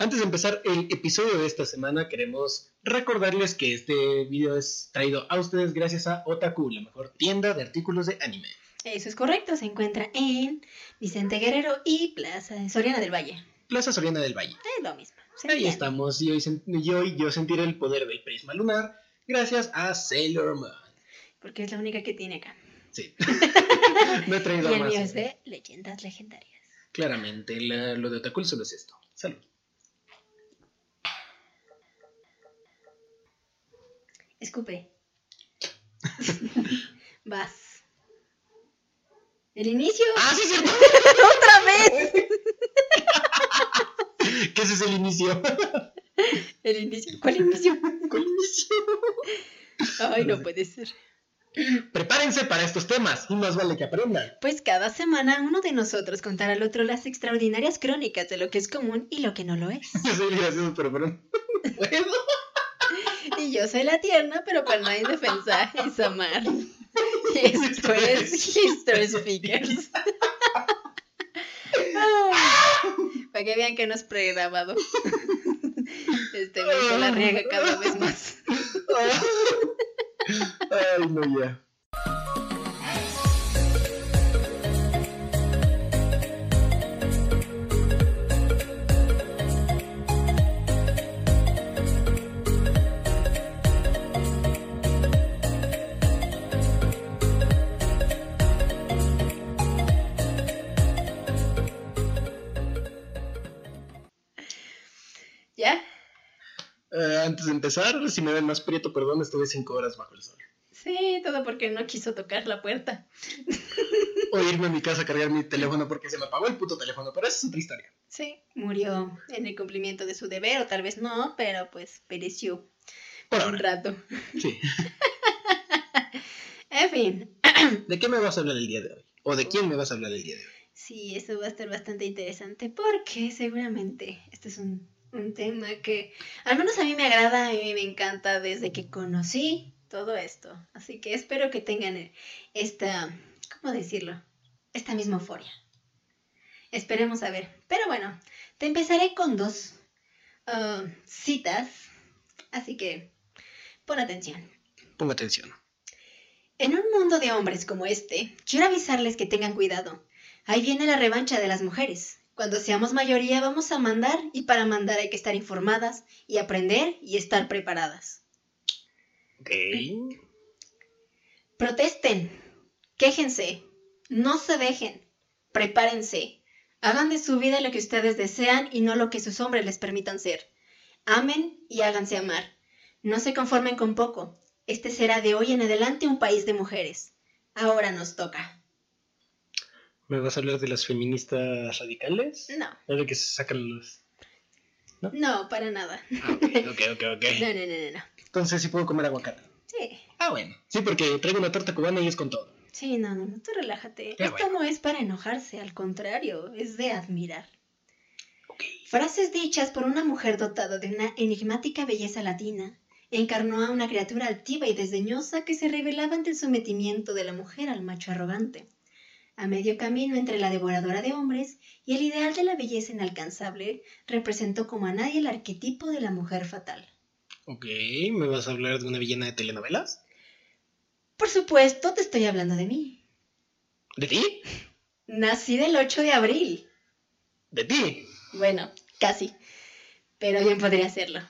Antes de empezar el episodio de esta semana, queremos recordarles que este video es traído a ustedes gracias a Otaku, la mejor tienda de artículos de anime. Eso es correcto, se encuentra en Vicente Guerrero y Plaza de Soriana del Valle. Plaza Soriana del Valle. Es lo mismo. Ahí estamos, y hoy, y hoy yo sentiré el poder del prisma lunar gracias a Sailor Moon. Porque es la única que tiene acá. Sí. no he traído Y el más. mío es de leyendas legendarias. Claramente, la- lo de Otaku solo es esto. Salud. Escupe. Vas. ¿El inicio? ¡Ah, sí, cierto! ¡Otra vez! ese es el inicio. ¿El inicio? ¿Cuál inicio? ¿Cuál inicio? Ay, no puede ser. Prepárense para estos temas y más vale que aprendan. Pues cada semana uno de nosotros contará al otro las extraordinarias crónicas de lo que es común y lo que no lo es. Yo soy gracioso, pero, pero no puedo. Y yo soy la tierna, pero para nadie defensa es amar. Y esto es History Speakers. Ay, Para que vean que no es pregrabado. Este me la riega cada vez más. Ay, no. ¿Ya? Eh, antes de empezar, si me ven más prieto, perdón, estuve cinco horas bajo el sol. Sí, todo porque no quiso tocar la puerta. O irme a mi casa a cargar mi teléfono porque se me apagó el puto teléfono, pero esa es otra historia. Sí, murió en el cumplimiento de su deber, o tal vez no, pero pues pereció Por un rato. Sí. En fin, ¿De qué me vas a hablar el día de hoy? ¿O de quién me vas a hablar el día de hoy? Sí, eso va a estar bastante interesante porque seguramente este es un, un tema que al menos a mí me agrada, a mí me encanta desde que conocí todo esto. Así que espero que tengan eh, esta, ¿cómo decirlo? Esta misma euforia. Esperemos a ver. Pero bueno, te empezaré con dos ah, citas. Así que pon atención. Ponga atención. En un mundo de hombres como este, quiero avisarles que tengan cuidado. Ahí viene la revancha de las mujeres. Cuando seamos mayoría vamos a mandar y para mandar hay que estar informadas y aprender y estar preparadas. Ok. Protesten, quéjense, no se dejen, prepárense, hagan de su vida lo que ustedes desean y no lo que sus hombres les permitan ser. Amen y háganse amar. No se conformen con poco. Este será de hoy en adelante un país de mujeres. Ahora nos toca. ¿Me vas a hablar de las feministas radicales? No, ¿O de que se sacan los...? no, para nada. Ah, ok, ok, ok, ok. No, no, no, no, no. Entonces sí puedo comer aguacate. Sí, Ah, bueno. Sí, porque traigo una torta cubana y es con todo. sí, no, no, no, tú relájate. Ya, Esto bueno. no es para enojarse, al contrario, es de admirar. Ok. Frases dichas por una mujer dotada de una enigmática belleza latina, encarnó a una criatura altiva y desdeñosa que se revelaba ante el sometimiento de la mujer al macho arrogante. A medio camino entre la devoradora de hombres y el ideal de la belleza inalcanzable, representó como a nadie el arquetipo de la mujer fatal. Ok, ¿me vas a hablar de una villana de telenovelas? Por supuesto, te estoy hablando de mí. ¿De ti? Nací del 8 de abril. ¿De ti? Bueno, casi. Pero bien podría hacerlo.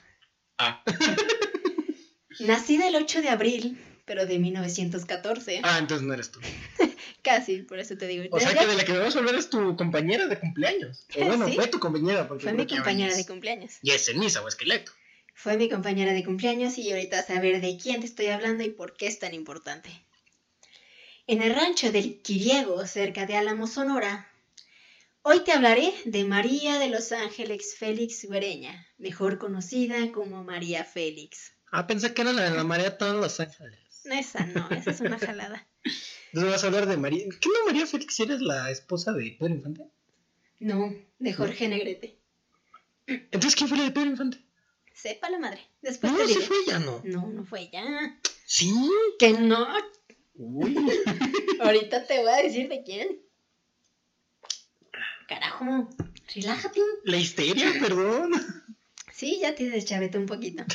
Ah. Nací del 8 de abril, pero de 1914. Ah, entonces no eres tú. Casi, por eso te digo. O sea que de la que me vas a hablar es tu compañera de cumpleaños. O bueno, Sí. fue tu compañera. Porque Fue mi compañera de cumpleaños. Y es ceniza o esqueleto. Fue mi compañera de cumpleaños y ahorita a ver de quién te estoy hablando y por qué es tan importante. En el rancho del Quiriego, cerca de Álamo, Sonora, Hoy te hablaré de María de los Ángeles Félix Bereña, mejor conocida como María Félix. Ah, pensé que era la de la María todos los ángeles. Esa no, esa es una jalada. Entonces vas a hablar de María. ¿Qué no María Félix eres la esposa de Pedro Infante? No, de Jorge Negrete. Entonces, ¿quién fue la de Pedro Infante? Sepa la madre. Después No, te sí diré. fue ella, ¿no? No, no fue ella. Sí. Que no. Uy. Ahorita te voy a decir de quién. Carajo, relájate. La histeria, perdón. Sí, ya te deschavete un poquito.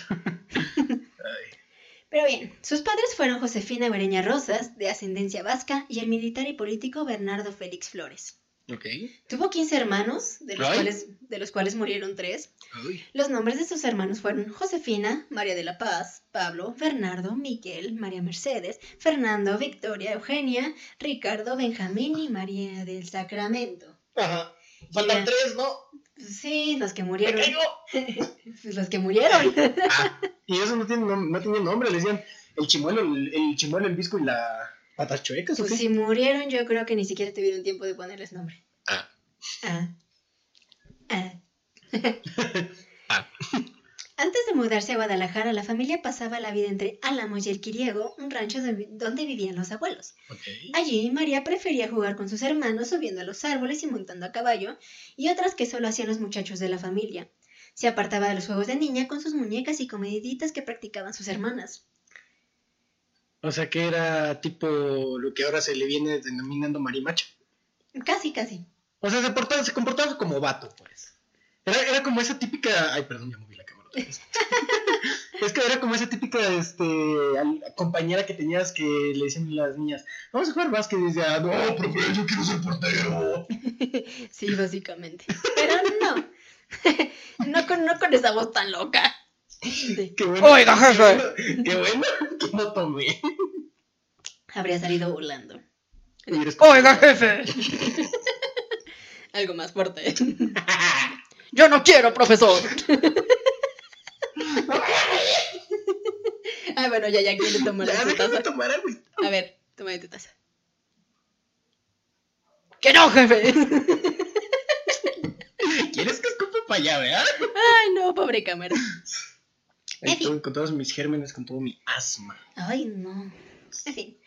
Pero bien, sus padres fueron Josefina Bereña Rosas, de ascendencia vasca, y el militar y político Bernardo Félix Flores. Ok. Tuvo 15 hermanos, de los, cuales, de los cuales murieron tres. Uy. Los nombres de sus hermanos fueron Josefina, María de la Paz, Pablo, Bernardo, Miguel, María Mercedes, Fernando, Victoria, Eugenia, Ricardo, Benjamín y María del Sacramento. Ajá. Faltan tres, ¿no? Sí, los que ¡Me murieron. Pues los que murieron. Ah, y eso no tiene, nom- no tiene nombre, le decían el chimuelo, el, el chimuelo, el visco y la patas chuecas, ¿o Pues si murieron, yo creo que ni siquiera tuvieron tiempo de ponerles nombre. Ah. Ah. Ah. Ah. Antes de mudarse a Guadalajara, la familia pasaba la vida entre Álamos y El Quiriego, un rancho donde vivían los abuelos. Allí, María prefería jugar con sus hermanos subiendo a los árboles y montando a caballo, y otras que solo hacían los muchachos de la familia. Se apartaba de los juegos de niña con sus muñecas y comediditas que practicaban sus hermanas. O sea que era tipo lo que ahora se le viene denominando marimacha. Casi, casi. O sea, se, portaba, se comportaba como vato, pues. Era, era como esa típica. Ay, perdón, ya moví es que era como esa típica este, compañera que tenías que le decían las niñas: Vamos a jugar básquet. Y decía: No, profe, yo quiero ser portero. Sí, básicamente. Pero no. no, con, no con esa voz tan loca. De, Qué bueno. Oiga, jefe. Qué bueno que no tomé. habría salido escuchado. Oiga, jefe. Algo más fuerte. Yo no quiero, profesor. Ay, bueno, ya, ya quiere tomar Ya, su déjame taza. tomar agua. A ver, toma de tu taza. Que no, jefe. ¿Quieres que escupe para allá, verdad? Ay, no, pobre cámara. Ahí En fin. con todos mis gérmenes, con todo mi asma. Ay, no. En fin.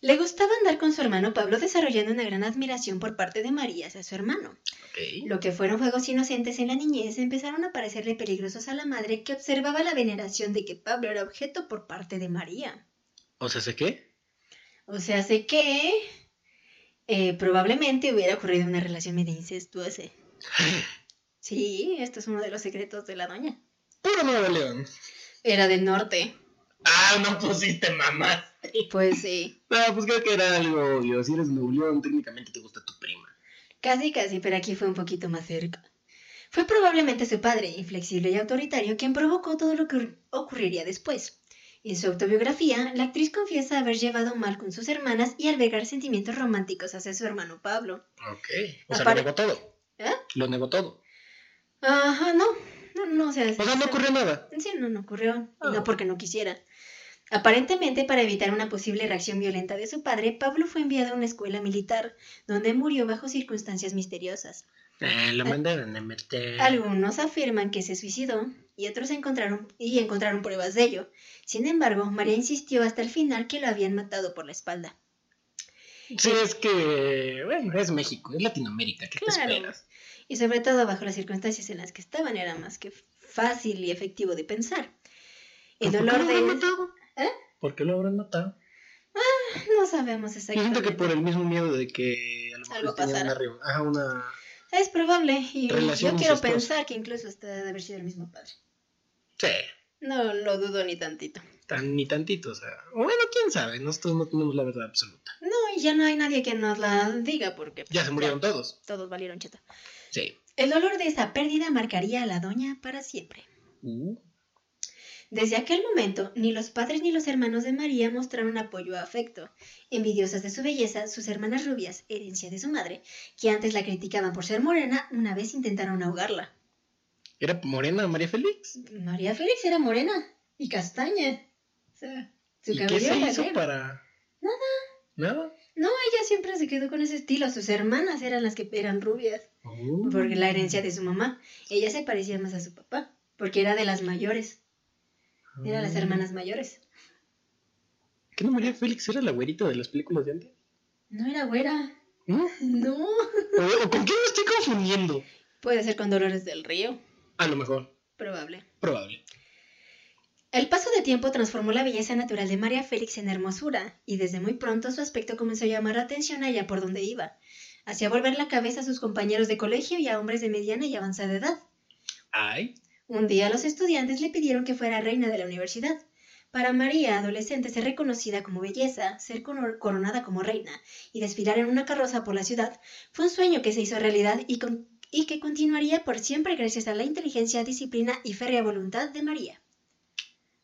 Le gustaba andar con su hermano Pablo desarrollando una gran admiración por parte de María hacia su hermano. Lo que fueron juegos inocentes en la niñez empezaron a parecerle peligrosos a la madre que observaba la veneración de que Pablo era objeto por parte de María. O sea, ¿sé qué? O sea, sé que eh, probablemente hubiera ocurrido una relación medio incestuosa. Sí, esto es uno de los secretos de la doña. Puro Nuevo León. Era del norte. Ah, no pusiste mamá. Pues sí, No, pues creo que era algo obvio. Si eres Nuevo León, técnicamente te gusta tu prima. casi casi, pero aquí fue un poquito más cerca. Fue probablemente su padre, inflexible y autoritario, quien provocó todo lo que ocurriría después. En su autobiografía, la actriz confiesa haber llevado mal con sus hermanas y albergar sentimientos románticos hacia su hermano Pablo. Ok. O sea, lo negó todo. ¿Eh? Lo negó todo. Ajá, no, no, no, o sea... O sea, no ocurrió nada. Sí, no, no ocurrió. Y Ah. no porque no quisiera. Aparentemente, para evitar una posible reacción violenta de su padre, Pablo fue enviado a una escuela militar, donde murió bajo circunstancias misteriosas. Eh, lo mandaron a meter. Algunos afirman que se suicidó y otros encontraron y encontraron pruebas de ello. Sin embargo, María insistió hasta el final que lo habían matado por la espalda. Sí, es que, bueno, es México, es Latinoamérica. ¿Qué Claro. te esperas? Y sobre todo bajo las circunstancias en las que estaban era más que fácil y efectivo de pensar. El ¿Por qué dolor de... matado? ¿Eh? ¿Por qué lo habrán matado? No sabemos Yo exactamente. siento que por el mismo miedo de que a lo mejor Algo tenían pasara. una, re- ajá, una... Es probable y Relación yo quiero incestuosa. pensar que incluso hasta de haber sido el mismo padre. Sí, No lo dudo ni tantito. tan, ni tantito, o sea... Bueno, quién sabe, nosotros no tenemos la verdad absoluta. No, y ya no hay nadie que nos la diga porque Ya se murieron todos. todos valieron cheta. Sí. El dolor de esa pérdida marcaría a la doña para siempre. Uh, Desde aquel momento, ni los padres ni los hermanos de María mostraron apoyo o afecto. Envidiosas de su belleza, sus hermanas rubias, herencia de su madre, que antes la criticaban por ser morena, una vez intentaron ahogarla. ¿Era morena María Félix? María Félix era morena y castaña. O sea, su ¿Y qué se hizo para...? Nada. ¿Nada? No, ella siempre se quedó con ese estilo. Sus hermanas eran las que eran rubias. Oh. Porque la herencia de su mamá. Ella se parecía más a su papá. Porque era de las mayores. Era las Ah. hermanas mayores. ¿Qué no María Félix era la güerita de las películas de antes? No era güera. ¿No? No. ¿O, con quién me estoy confundiendo? Puede ser con Dolores del Río. A lo mejor. Probable. Probable. El paso de tiempo transformó la belleza natural de María Félix en hermosura, y desde muy pronto su aspecto comenzó a llamar la atención allá por donde iba. Hacía volver la cabeza a sus compañeros de colegio y a hombres de mediana y avanzada edad. Ay. Un día los estudiantes le pidieron que fuera reina de la universidad. Para María, adolescente, ser reconocida como belleza, ser coro- coronada como reina y desfilar en una carroza por la ciudad fue un sueño que se hizo realidad y, con- y que continuaría por siempre gracias a la inteligencia, disciplina y férrea voluntad de María.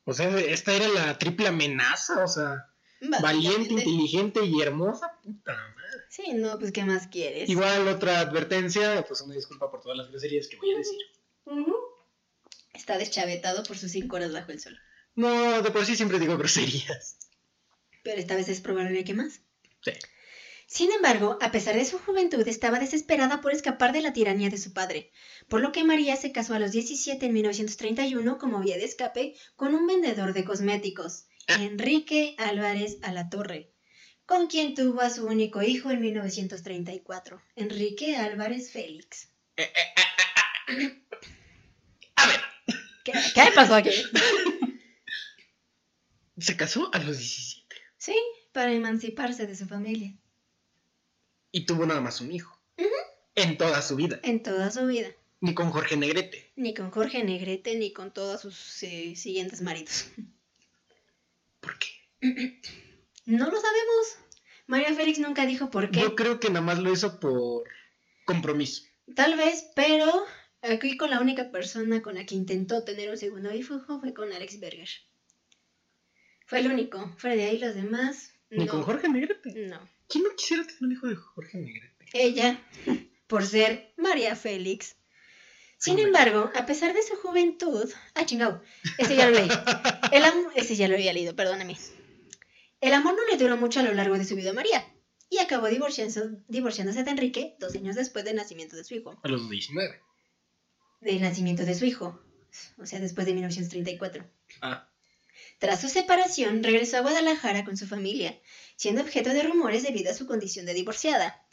O sea, esta era la triple amenaza, o sea, valiente, inteligente y hermosa. Puta madre. Sí, no, pues ¿qué más quieres? Igual otra advertencia, pues una disculpa por todas las groserías que voy a decir. Está deschavetado por sus cinco horas bajo el sol. No, de por sí siempre digo groserías. Pero esta vez es probable que más. Sí. Sin embargo, a pesar de su juventud, estaba desesperada por escapar de la tiranía de su padre, por lo que María se casó a los 17 en 1931 como vía de escape con un vendedor de cosméticos, Enrique Álvarez Alatorre, con quien tuvo a su único hijo en 1934, Enrique Álvarez Félix. A ver, ¿Qué, qué pasó aquí? se casó a los 17 Sí, para emanciparse de su familia, y tuvo nada más un hijo. En toda su vida. en toda su vida. Ni con Jorge Negrete. Ni con Jorge Negrete, ni con todos sus eh, siguientes maridos. ¿Por qué? No lo sabemos. María Félix nunca dijo por qué. Yo creo que nada más lo hizo por compromiso. Tal vez, pero aquí con la única persona con la que intentó tener un segundo hijo fue con Alex Berger. Fue el único. Fuera de ahí los demás. Ni no. con Jorge Negrete. No. ¿Quién no quisiera tener un hijo de Jorge Negrete? Ella, por ser María Félix. Sin embargo, a pesar de su juventud. Ah, chingado. Ese ya lo leí. El am- Ese ya lo había leído, perdóname. El amor no le duró mucho a lo largo de su vida a María. Y acabó divorciándose, divorciándose de Enrique dos años después del nacimiento de su hijo. A los 19. Del nacimiento de su hijo. O sea, después de 1934. Ah. Tras su separación, regresó a Guadalajara con su familia, siendo objeto de rumores debido a su condición de divorciada.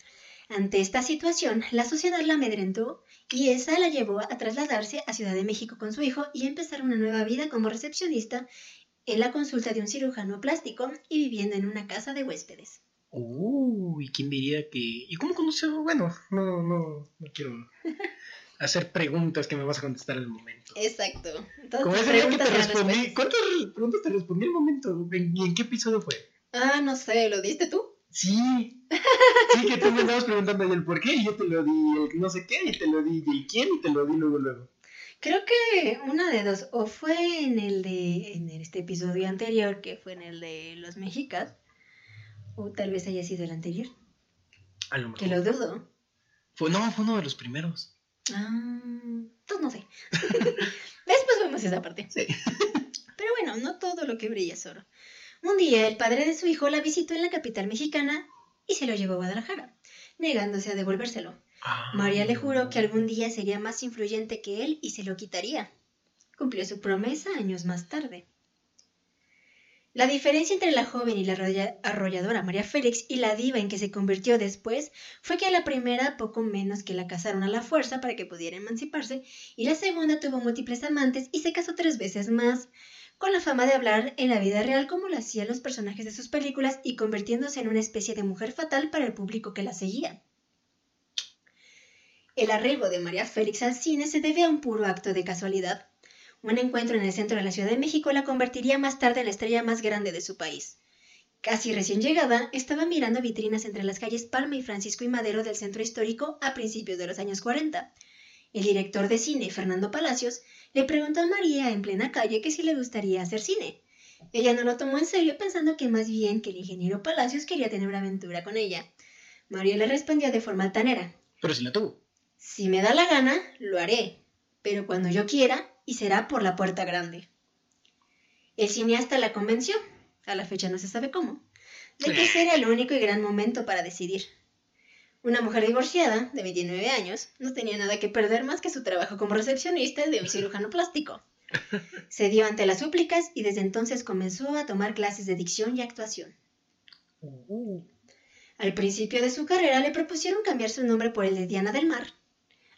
Ante esta situación, la sociedad la amedrentó y esa la llevó a trasladarse a Ciudad de México con su hijo y empezar una nueva vida como recepcionista en la consulta de un cirujano plástico y viviendo en una casa de huéspedes. Uy, ¿quién diría que.? ¿Y cómo conoció? Bueno, no, no, no quiero hacer preguntas que me vas a contestar al momento. Exacto. Como ese que te respondí. ¿Cuántas preguntas te respondí al momento? ¿En- ¿Y en qué episodio fue? Ah, no sé, ¿lo diste tú? Sí. Sí, que tú me estabas preguntando el por qué y yo te lo di el no sé qué y te lo di el quién y te lo di luego luego. Creo que una de dos, o fue en el de en este episodio anterior, que fue en el de los mexicas, o tal vez haya sido el anterior, A lo mejor. que lo dudo. Fue, no, fue uno de los primeros. Ah, entonces no sé. Después vemos esa parte. Sí. Pero bueno, no todo lo que brilla es oro. Un día el padre de su hijo la visitó en la capital mexicana y se lo llevó a Guadalajara, negándose a devolvérselo. Ah. María le juró que algún día sería más influyente que él y se lo quitaría. Cumplió su promesa años más tarde. La diferencia entre la joven y la arrolla- arrolladora María Félix y la diva en que se convirtió después fue que la primera poco menos que la casaron a la fuerza para que pudiera emanciparse y la segunda tuvo múltiples amantes y se casó tres veces más, con la fama de hablar en la vida real como lo hacían los personajes de sus películas y convirtiéndose en una especie de mujer fatal para el público que la seguía. El arribo de María Félix al cine se debe a un puro acto de casualidad. Un encuentro en el centro de la Ciudad de México la convertiría más tarde en la estrella más grande de su país. Casi recién llegada, estaba mirando vitrinas entre las calles Palma y Francisco y Madero del centro histórico a principios de los años 40. El director de cine, Fernando Palacios, le preguntó a María en plena calle que si le gustaría hacer cine. Ella no lo tomó en serio pensando que más bien que el ingeniero Palacios quería tener una aventura con ella. María le respondió de forma altanera. Pero si la tuvo. Si me da la gana, lo haré, pero cuando yo quiera, y será por la puerta grande. El cineasta la convenció, a la fecha no se sabe cómo, de que ese era el único y gran momento para decidir. Una mujer divorciada, de 29 años, no tenía nada que perder más que su trabajo como recepcionista de un cirujano plástico. Se dio ante las súplicas y desde entonces comenzó a tomar clases de dicción y actuación. Al principio de su carrera le propusieron cambiar su nombre por el de Diana del Mar,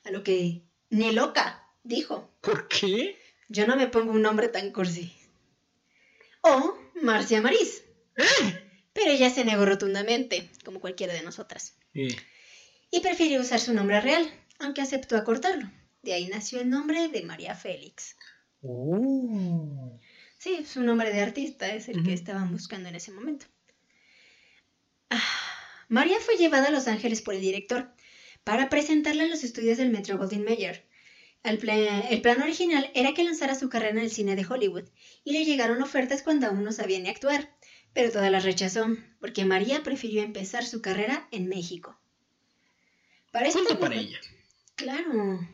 a lo que ni loca dijo, ¿Por qué? yo no me pongo un nombre tan cursi. O Marcia Marís. Pero ella se negó rotundamente, como cualquiera de nosotras, Eh, y prefirió usar su nombre real, aunque aceptó acortarlo. De ahí nació el nombre de María Félix. oh. Sí, su nombre de artista es el que estaban buscando en ese momento. Ah, María fue llevada a Los Ángeles por el director para presentarla en los estudios del Metro Goldwyn Mayer. El, pla- el plan original era que lanzara su carrera en el cine de Hollywood y le llegaron ofertas cuando aún no sabía ni actuar, pero todas las rechazó porque María prefirió empezar su carrera en México. Para esta Punto para mujer- ella. Claro.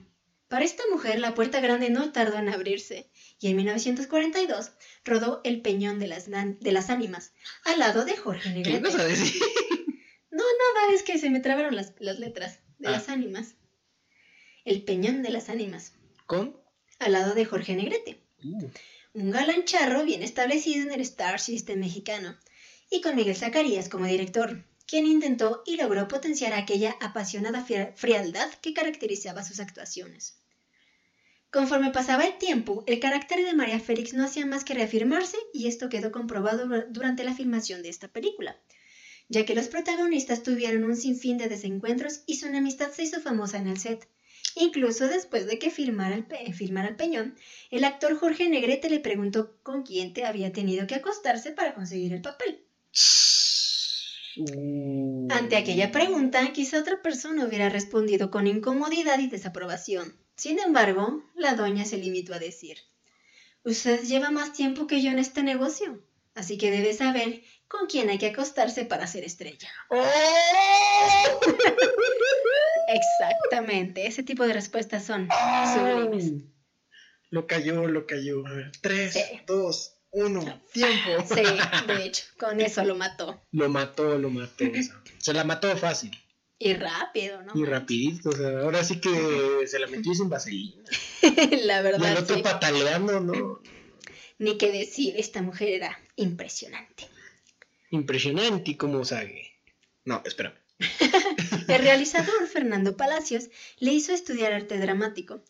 Para esta mujer la puerta grande no tardó en abrirse y en 1942 rodó El Peñón de las, de las Ánimas al lado de Jorge ¿Qué Negrete. ibas a decir? No, nada, es que se me trabaron las, las letras de Ah. las ánimas. El Peñón de las Ánimas ¿Con? al lado de Jorge Negrete. Uh, Un galán charro bien establecido en el Star System mexicano y con Miguel Zacarías como director, quien intentó y logró potenciar aquella apasionada fri- frialdad que caracterizaba sus actuaciones. Conforme pasaba el tiempo, el carácter de María Félix no hacía más que reafirmarse y esto quedó comprobado dur- durante la filmación de esta película, ya que los protagonistas tuvieron un sinfín de desencuentros y su enemistad se hizo famosa en el set. Incluso después de que filmara el, pe- filmara el peñón, el actor Jorge Negrete le preguntó con quién te había tenido que acostarse para conseguir el papel. uh. Ante aquella pregunta, quizá otra persona hubiera respondido con incomodidad y desaprobación. Sin embargo, la doña se limitó a decir, Usted lleva más tiempo que yo en este negocio, así que debe saber con quién hay que acostarse para ser estrella. ¡Oh! Exactamente, ese tipo de respuestas son sublimes. Lo cayó, lo cayó. A ver, tres, Sí. dos, uno, tiempo. Sí, de hecho, con eso lo mató. Lo mató, lo mató. o sea, se la mató fácil Y rápido, ¿no? y rapidito. O sea, ahora sí que se la metió sin vaselina. La Y el verdad, otro sí. pataleando, ¿no? Ni que decir, esta mujer era impresionante. Impresionante como sabe. No, espérame. El realizador Fernando Palacios le hizo estudiar arte dramático.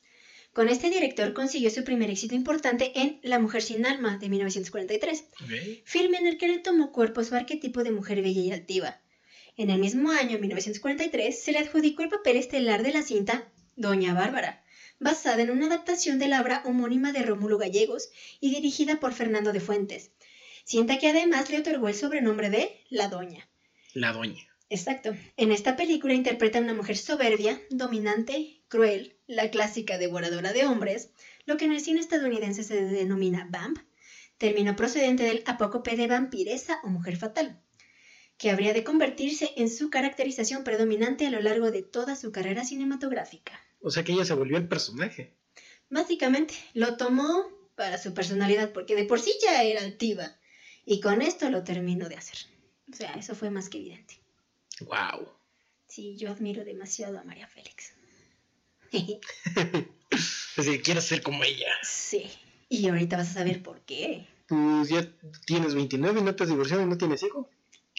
Con este director consiguió su primer éxito importante en La mujer sin alma de 1943, filme en el que le tomó cuerpo su arquetipo de mujer bella y altiva. En el mismo año, 1943, se le adjudicó el papel estelar de la cinta Doña Bárbara, basada en una adaptación de la obra homónima de Rómulo Gallegos y dirigida por Fernando de Fuentes, cinta que además le otorgó el sobrenombre de La Doña. La doña. Exacto. En esta película interpreta a una mujer soberbia, dominante, cruel, la clásica devoradora de hombres, lo que en el cine estadounidense se denomina vamp, término procedente del apócope de vampiresa o mujer fatal, que habría de convertirse en su caracterización predominante a lo largo de toda su carrera cinematográfica. O sea que ella se volvió el personaje. Básicamente, lo tomó para su personalidad, porque de por sí ya era altiva, y con esto lo terminó de hacer. O sea, eso fue más que evidente. Wow. Sí, yo admiro demasiado a María Félix. Así quiero ser como ella. sí. Y ahorita vas a saber por qué. Pues ya tienes 29 y no te has divorciado y no tienes hijo.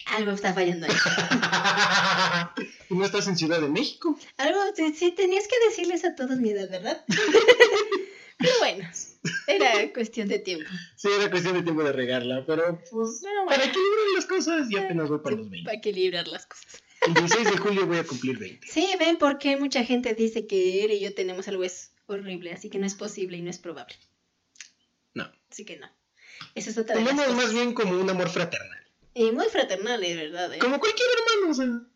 Algo está fallando ahí. y no estás en Ciudad de México. Algo, sí, sí, tenías que decirles a todos mi edad, ¿verdad? Pero bueno, era cuestión de tiempo. Sí, era cuestión de tiempo de regarla, pero pues Pero para bueno, equilibrar las cosas ya apenas voy para los 20. para equilibrar las cosas. El 16 de julio voy a cumplir 20. Sí, ven por qué mucha gente dice que él y yo tenemos algo es horrible, así que no es posible y no es probable. No. Así que no. Eso es otra Tenemos más bien como un amor fraternal. Y muy fraternal, de verdad. ¿eh? Como cualquier hermano, o sea.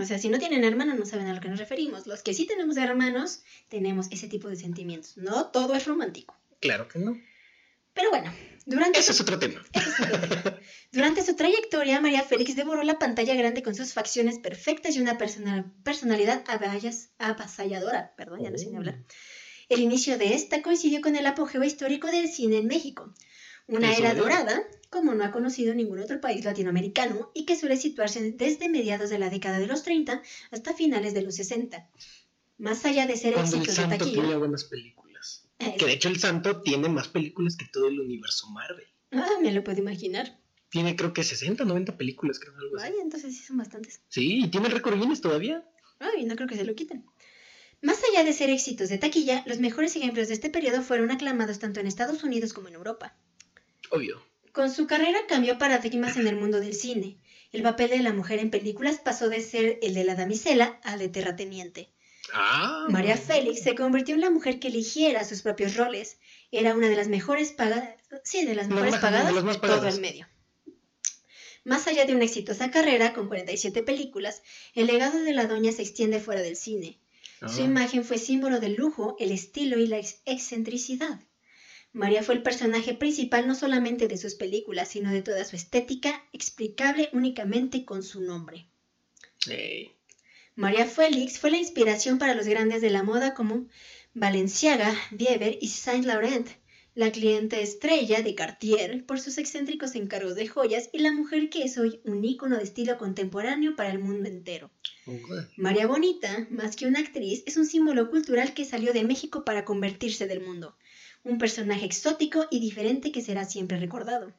O sea, si no tienen hermanos, no saben a lo que nos referimos. Los que sí tenemos hermanos, tenemos ese tipo de sentimientos. No todo es romántico. Claro que no. Pero bueno, durante, Ese su, es otro tema. durante su trayectoria, María Félix devoró la pantalla grande con sus facciones perfectas y una persona- personalidad avasalladora. Perdón, ya no sé ni hablar. El inicio de esta coincidió con el apogeo histórico del cine en México. Una era dorada, como no ha conocido ningún otro país latinoamericano y que suele situarse desde mediados de la década de los 30 hasta finales de los 60. Más allá de ser Cuando el éxitos de santo taquilla, tenía buenas películas. eh, Que de hecho el santo tiene más películas que todo el universo Marvel. ah, me lo puedo imaginar. Tiene creo que 60, 90 películas, creo algo así. Vaya, entonces sí son bastantes. Sí, y tiene récord Guinness todavía. Ay, no creo que se lo quiten. Más allá de ser éxitos de taquilla, los mejores ejemplos de este periodo fueron aclamados tanto en Estados Unidos como en Europa. Obvio. Con su carrera cambió paradigmas en el mundo del cine. El papel de la mujer en películas pasó de ser el de la damisela al de terrateniente. Ah. María Félix se convirtió en la mujer que eligiera sus propios roles. Era una de las mejores pagadas, sí, de las mejores pagadas de todo el medio. Más allá de una exitosa carrera con 47 películas, el legado de la doña se extiende fuera del cine. Ah. Su imagen fue símbolo del lujo, el estilo y la ex- excentricidad. María fue el personaje principal no solamente de sus películas, sino de toda su estética, explicable únicamente con su nombre. María Félix fue la inspiración para los grandes de la moda como Balenciaga, Bieber y Saint Laurent, la cliente estrella de Cartier por sus excéntricos encargos de joyas y la mujer que es hoy un ícono de estilo contemporáneo para el mundo entero. María Bonita, más que una actriz, es un símbolo cultural que salió de México para convertirse del mundo. Un personaje exótico y diferente que será siempre recordado.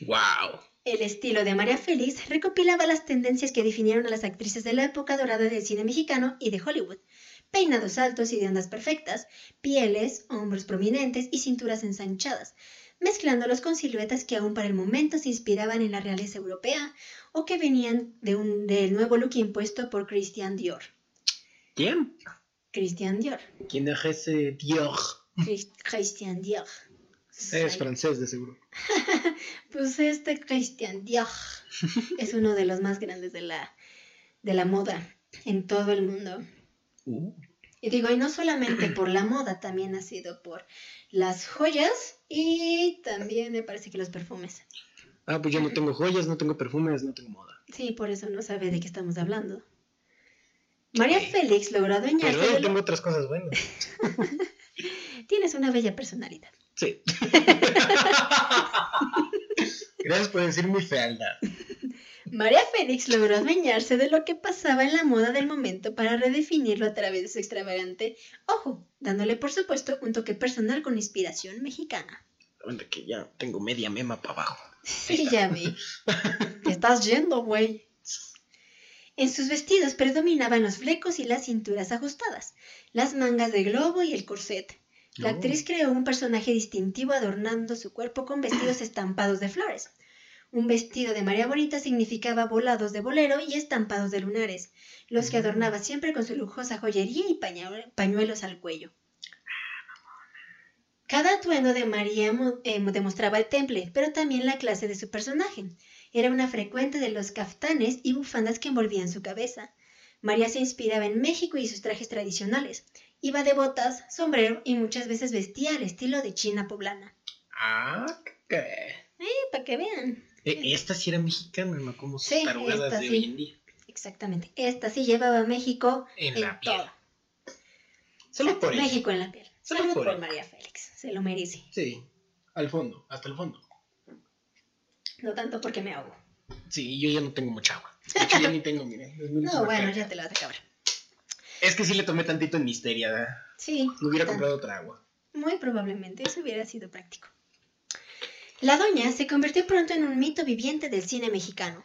Wow. El estilo de María Félix recopilaba las tendencias que definieron a las actrices de la época dorada del cine mexicano y de Hollywood. Peinados altos y de ondas perfectas, pieles, hombros prominentes y cinturas ensanchadas, mezclándolos con siluetas que aún para el momento se inspiraban en la realeza europea o que venían de un, del nuevo look impuesto por Christian Dior. ¿Quién? Christian Dior. ¿Quién es ese Dior? Chris- Christian Dior. Es francés, de seguro. Pues este Christian Dior es uno de los más grandes de la, de la moda en todo el mundo. Uh. Y digo, y no solamente por la moda, también ha sido por las joyas y también me parece que los perfumes. Ah, pues yo no tengo joyas, no tengo perfumes, no tengo moda. Sí, por eso no sabe de qué estamos hablando. María. Félix logró adueñarse Pero yo tengo otras cosas buenas. Tienes una bella personalidad. Sí. Gracias por decir mi fealdad. María Félix logró adueñarse de lo que pasaba en la moda del momento para redefinirlo a través de su extravagante ojo, dándole por supuesto un toque personal con inspiración mexicana. Anda que ya tengo media mema para abajo. Sí, ya vi. Te estás yendo, güey. En sus vestidos predominaban los flecos y las cinturas ajustadas, las mangas de globo y el corset. La actriz creó un personaje distintivo adornando su cuerpo con vestidos estampados de flores. Un vestido de María Bonita significaba volados de bolero y estampados de lunares, los que Mm. adornaba siempre con su lujosa joyería y pañuelos al cuello. Cada atuendo de María eh, demostraba el temple, pero también la clase de su personaje. Era una frecuente de los caftanes y bufandas que envolvían su cabeza. María se inspiraba en México y sus trajes tradicionales. Iba de botas, sombrero y muchas veces vestía al estilo de China poblana. Ah, ¿qué? Eh, para que vean. Eh, Esta sí era mexicana, no como sus Sí, tarugadas esta de sí. hoy en día. Exactamente. Esta sí llevaba a México En en, la piel. todo. Solo por eso. México en la piel. Solo Salud por. María Félix. Se lo merece. Sí, al fondo, hasta el fondo. No tanto porque me ahogo. Sí, yo ya no tengo mucha agua. De hecho, ya ni tengo, miren. es mi No, bueno, ya te la vas a acabar. Es que sí le tomé tantito en misteria, ¿verdad? Sí. Me hubiera comprado otra agua. Muy probablemente eso hubiera sido práctico. La doña se convirtió pronto en un mito viviente del cine mexicano.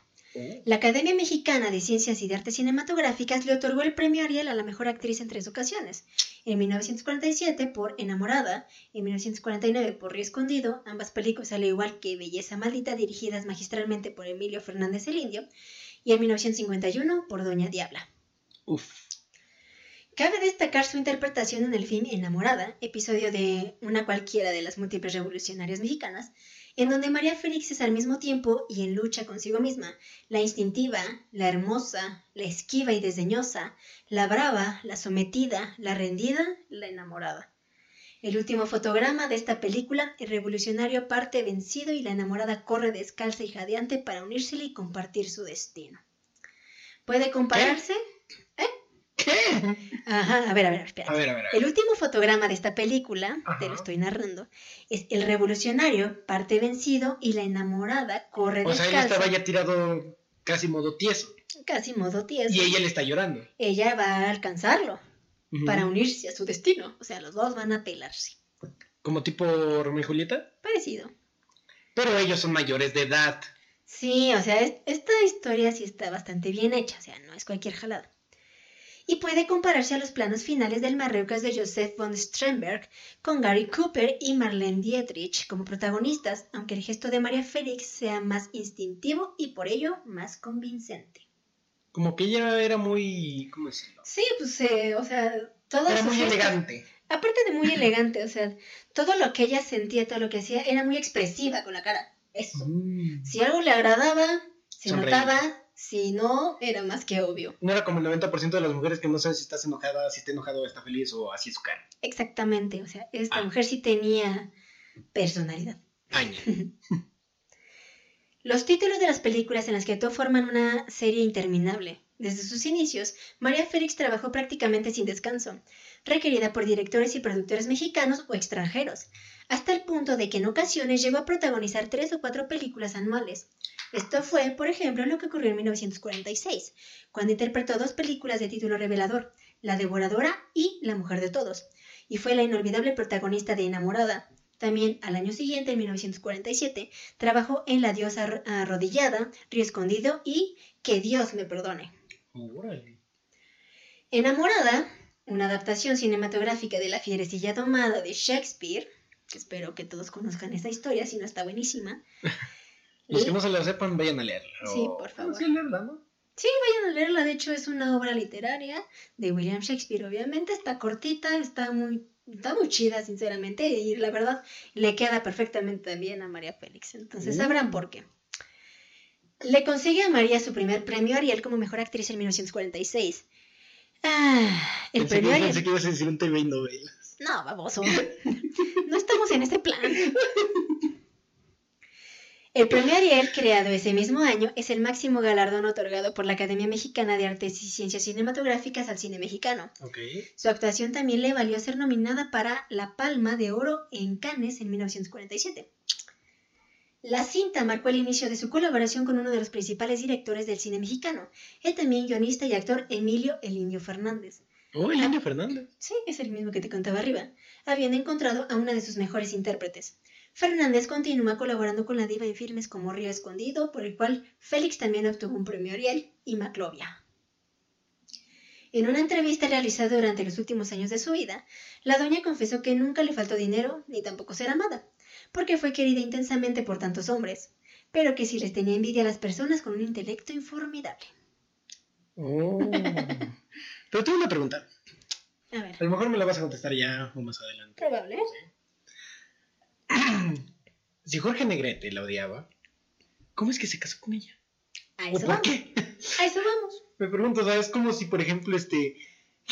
La Academia Mexicana de Ciencias y de Artes Cinematográficas le otorgó el premio Ariel a la mejor actriz en tres ocasiones. En 1947 por Enamorada, en 1949 por Río Escondido, ambas películas al igual que Belleza Maldita dirigidas magistralmente por Emilio Fernández el Indio, y en 1951 por Doña Diabla. Uf. Cabe destacar su interpretación en el film Enamorada, episodio de una cualquiera de las múltiples revolucionarias mexicanas, en donde María Félix es al mismo tiempo y en lucha consigo misma, la instintiva, la hermosa, la esquiva y desdeñosa, la brava, la sometida, la rendida, la enamorada. El último fotograma de esta película, el revolucionario parte vencido y la enamorada corre descalza y jadeante para unírsele y compartir su destino. ¿Puede compararse? ¿Qué? Ajá, a ver, a ver, espera. A ver, a ver. a ver. El último fotograma de esta película, te lo estoy narrando, es el revolucionario parte vencido y la enamorada corre O sea, él descalza, estaba ya tirado casi modo tieso. casi modo tieso. Y ella le está llorando. Ella va a alcanzarlo para unirse a su destino. O sea, los dos van a pelarse. Como tipo Romeo y Julieta. Parecido. Pero ellos son mayores de edad. Sí, o sea, es- esta historia sí está bastante bien hecha, o sea, no es cualquier jalada. Y puede compararse a los planos finales del Marruecos de Joseph von Sternberg con Gary Cooper y Marlene Dietrich como protagonistas, aunque el gesto de María Félix sea más instintivo y por ello más convincente. Como que ella era muy. ¿Cómo decirlo? Sí, pues, eh, o sea, todo Era muy gesto- elegante. Aparte de muy elegante, o sea, todo lo que ella sentía, todo lo que hacía, era muy expresiva con la cara. Eso. Mm. Si algo le agradaba, se notaba, si no, era más que obvio. No era como el 90% de las mujeres que no saben si estás enojada, si está enojado o está feliz o así es su cara. Exactamente, o sea, esta Ah. mujer sí tenía personalidad. Aña. Los títulos de las películas en las que actuó forman una serie interminable. Desde sus inicios, María Félix trabajó prácticamente sin descanso, requerida por directores y productores mexicanos o extranjeros, hasta el punto de que en ocasiones llegó a protagonizar tres o cuatro películas anuales. Esto fue, por ejemplo, lo que ocurrió en 1946, cuando interpretó dos películas de título revelador, La Devoradora y La Mujer de Todos, y fue la inolvidable protagonista de Enamorada. También al año siguiente, en 1947, trabajó en La diosa arro- arrodillada, Río Escondido y Que Dios me perdone. Enamorada, una adaptación cinematográfica de La fierecilla domada de Shakespeare, que espero que todos conozcan esta historia, si no está buenísima. Los que no se la sepan, vayan a leerla. Sí, O- por favor. Sí, leerla, ¿no? Sí, vayan a leerla, de hecho es una obra literaria de William Shakespeare, obviamente está cortita, está muy, está muy chida, sinceramente, y la verdad le queda perfectamente también a María Félix, entonces Mm. sabrán por qué. Le consigue a María su primer premio Ariel como mejor actriz en 1946. Ah, el pensé, premio que, pensé que ibas a decir un TV novelas. No, baboso. No estamos en ese plan. El premio Ariel, creado ese mismo año, es el máximo galardón otorgado por la Academia Mexicana de Artes y Ciencias Cinematográficas al cine mexicano. Su actuación también le valió ser nominada para la Palma de Oro en Cannes en 1947. La cinta marcó el inicio de su colaboración con uno de los principales directores del cine mexicano, el también guionista y actor Emilio El Indio Fernández. Oh, el Indio Fernández. Sí, es el mismo que te contaba arriba. Habían encontrado a una de sus mejores intérpretes. Fernández continúa colaborando con la diva en filmes como Río Escondido, por el cual Félix también obtuvo un premio Ariel, y Maclovia. En una entrevista realizada durante los últimos años de su vida, la doña confesó que nunca le faltó dinero ni tampoco ser amada, porque fue querida intensamente por tantos hombres, pero que sí les tenía envidia a las personas con un intelecto informidable. Oh. Pero tengo una pregunta. A ver, A lo mejor me la vas a contestar ya o más adelante. probable. Si Jorge Negrete la odiaba, ¿cómo es que se casó con ella? A ¿O eso por vamos. qué? A eso vamos. Me pregunto, o sea, es como si, por ejemplo, este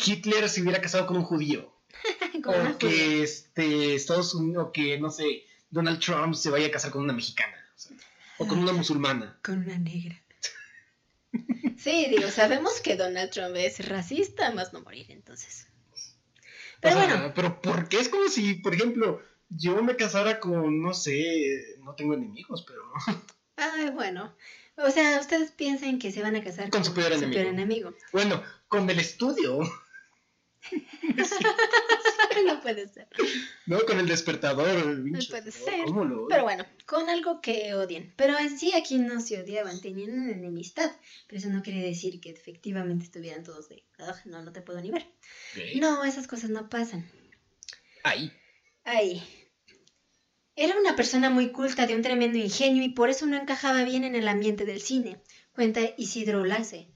Hitler se hubiera casado con un judío. O que este Estados Unidos, o que no sé, Donald Trump se vaya a casar con una mexicana. o sea, o con una musulmana. Con una negra. Sí, digo, sabemos que Donald Trump es racista, más no morir, entonces. Pero O sea, bueno, pero ¿por qué? Es como si, por ejemplo, yo me casara con, no sé, no tengo enemigos, pero ay, bueno. O sea, ustedes piensan que se van a casar Con su peor enemigo. enemigo. bueno, con el estudio, no puede ser. ¿no? Con el despertador. pinche puede ser. ¿Cómo lo Pero bueno, con algo que odien. Pero en sí aquí no se odiaban, tenían una enemistad. Pero eso no quiere decir que efectivamente estuvieran todos de, "Ugh, no, no te puedo ni ver. No, esas cosas no pasan. Ahí. Ay. Era una persona muy culta, de un tremendo ingenio y por eso no encajaba bien en el ambiente del cine, cuenta Isidro Lace.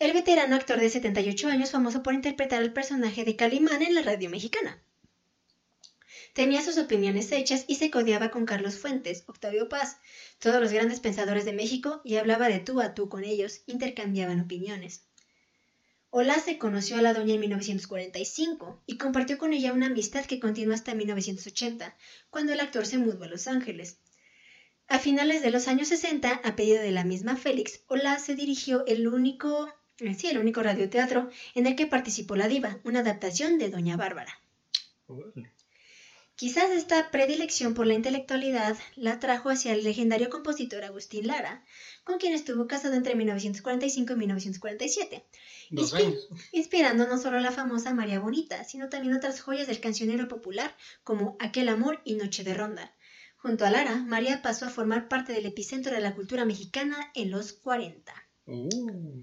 El veterano actor de 78 años, famoso por interpretar el personaje de Calimán en la radio mexicana. Tenía sus opiniones hechas y se codeaba con Carlos Fuentes, Octavio Paz, todos los grandes pensadores de México y hablaba de tú a tú con ellos, intercambiaban opiniones. Olace conoció a la doña en 1945 y compartió con ella una amistad que continuó hasta 1980, cuando el actor se mudó a Los Ángeles. A finales de los años 60, a pedido de la misma Félix, Olace dirigió el único Sí, el único radioteatro en el que participó la diva, una adaptación de Doña Bárbara. Quizás esta predilección por la intelectualidad la trajo hacia el legendario compositor Agustín Lara, con quien estuvo casado entre 1945 y 1947, Dos Inspi- años. inspirando no solo a la famosa María Bonita, sino también otras joyas del cancionero popular como Aquel Amor y Noche de Ronda. Junto a Lara, María pasó a formar parte del epicentro de la cultura mexicana en los 40. Uh.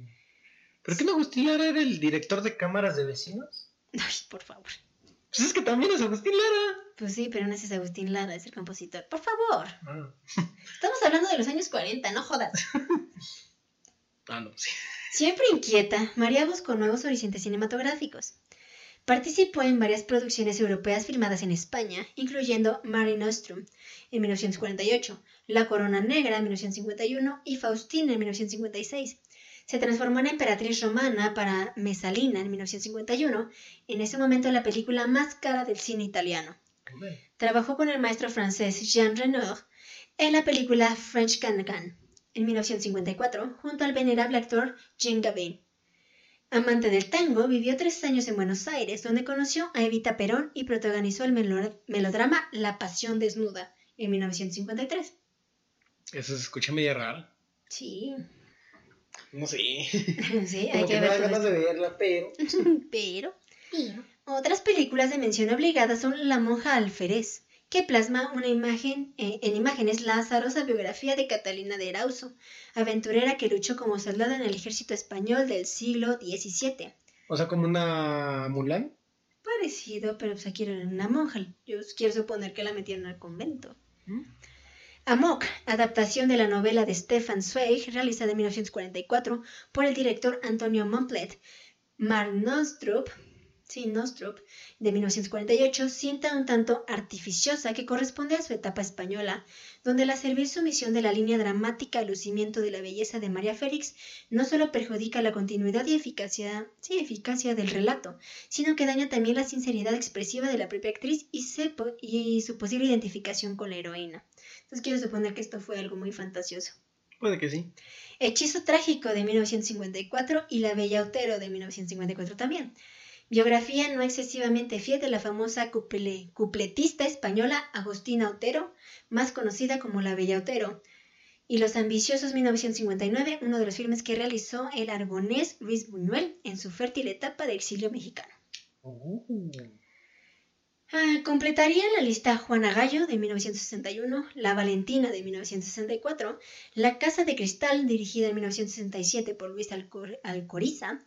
¿Por qué no Agustín Lara era el director de cámaras de vecinos? Ay, por favor. Pues es que también es Agustín Lara. Pues sí, pero no es ese Agustín Lara, es el compositor. Por favor. Ah, Estamos hablando de los años 40, no jodas. ah no, sí. Siempre inquieta, María buscó nuevos horizontes cinematográficos. Participó en varias producciones europeas filmadas en España, incluyendo Mare Nostrum en 1948, La Corona Negra en 1951 y Faustina en 1956. Se transformó en emperatriz romana para Mesalina en 1951, en ese momento la película más cara del cine italiano. Trabajó con el maestro francés Jean Renoir en la película French Cancan en 1954 junto al venerable actor Jean Gabin. Amante del tango, vivió tres años en Buenos Aires, donde conoció a Evita Perón y protagonizó el melo- melodrama La Pasión Desnuda en 1953. Eso se escucha medio raro. Sí, No sé. sí, hay Como que que no ver todo ganas de verla, pero. Pero otras películas de mención obligada son La monja alférez, que plasma una imagen, eh, en imágenes la azarosa biografía de Catalina de Erauso, aventurera que luchó como soldado en el ejército español del siglo XVII. O sea, como una Mulan. Parecido, pero pues aquí era una monja. Yo quiero suponer que la metieron al convento. ¿Mm? Amok, adaptación de la novela de Stefan Zweig, realizada en 1944 por el director Antonio Montplet. Mar Nostrup, sí, Nostrup, de 1948, cinta un tanto artificiosa que corresponde a su etapa española, donde la servir sumisión de la línea dramática al lucimiento de la belleza de María Félix no solo perjudica la continuidad y eficacia, sí, eficacia del relato, sino que daña también la sinceridad expresiva de la propia actriz y, y su posible identificación con la heroína. Entonces quiero suponer que esto fue algo muy fantasioso. Puede que sí. Hechizo trágico de 1954 y La Bella Otero de 1954 también. Biografía no excesivamente fiel de la famosa cuple- cupletista española Agustina Otero, más conocida como La Bella Otero. Y Los Ambiciosos 1959, uno de los filmes que realizó el argonés Luis Buñuel en su fértil etapa de exilio mexicano. Ah, completaría la lista Juana Gallo de 1961, La Valentina de 1964, La Casa de Cristal dirigida en 1967 por Luis Alcor- Alcoriza,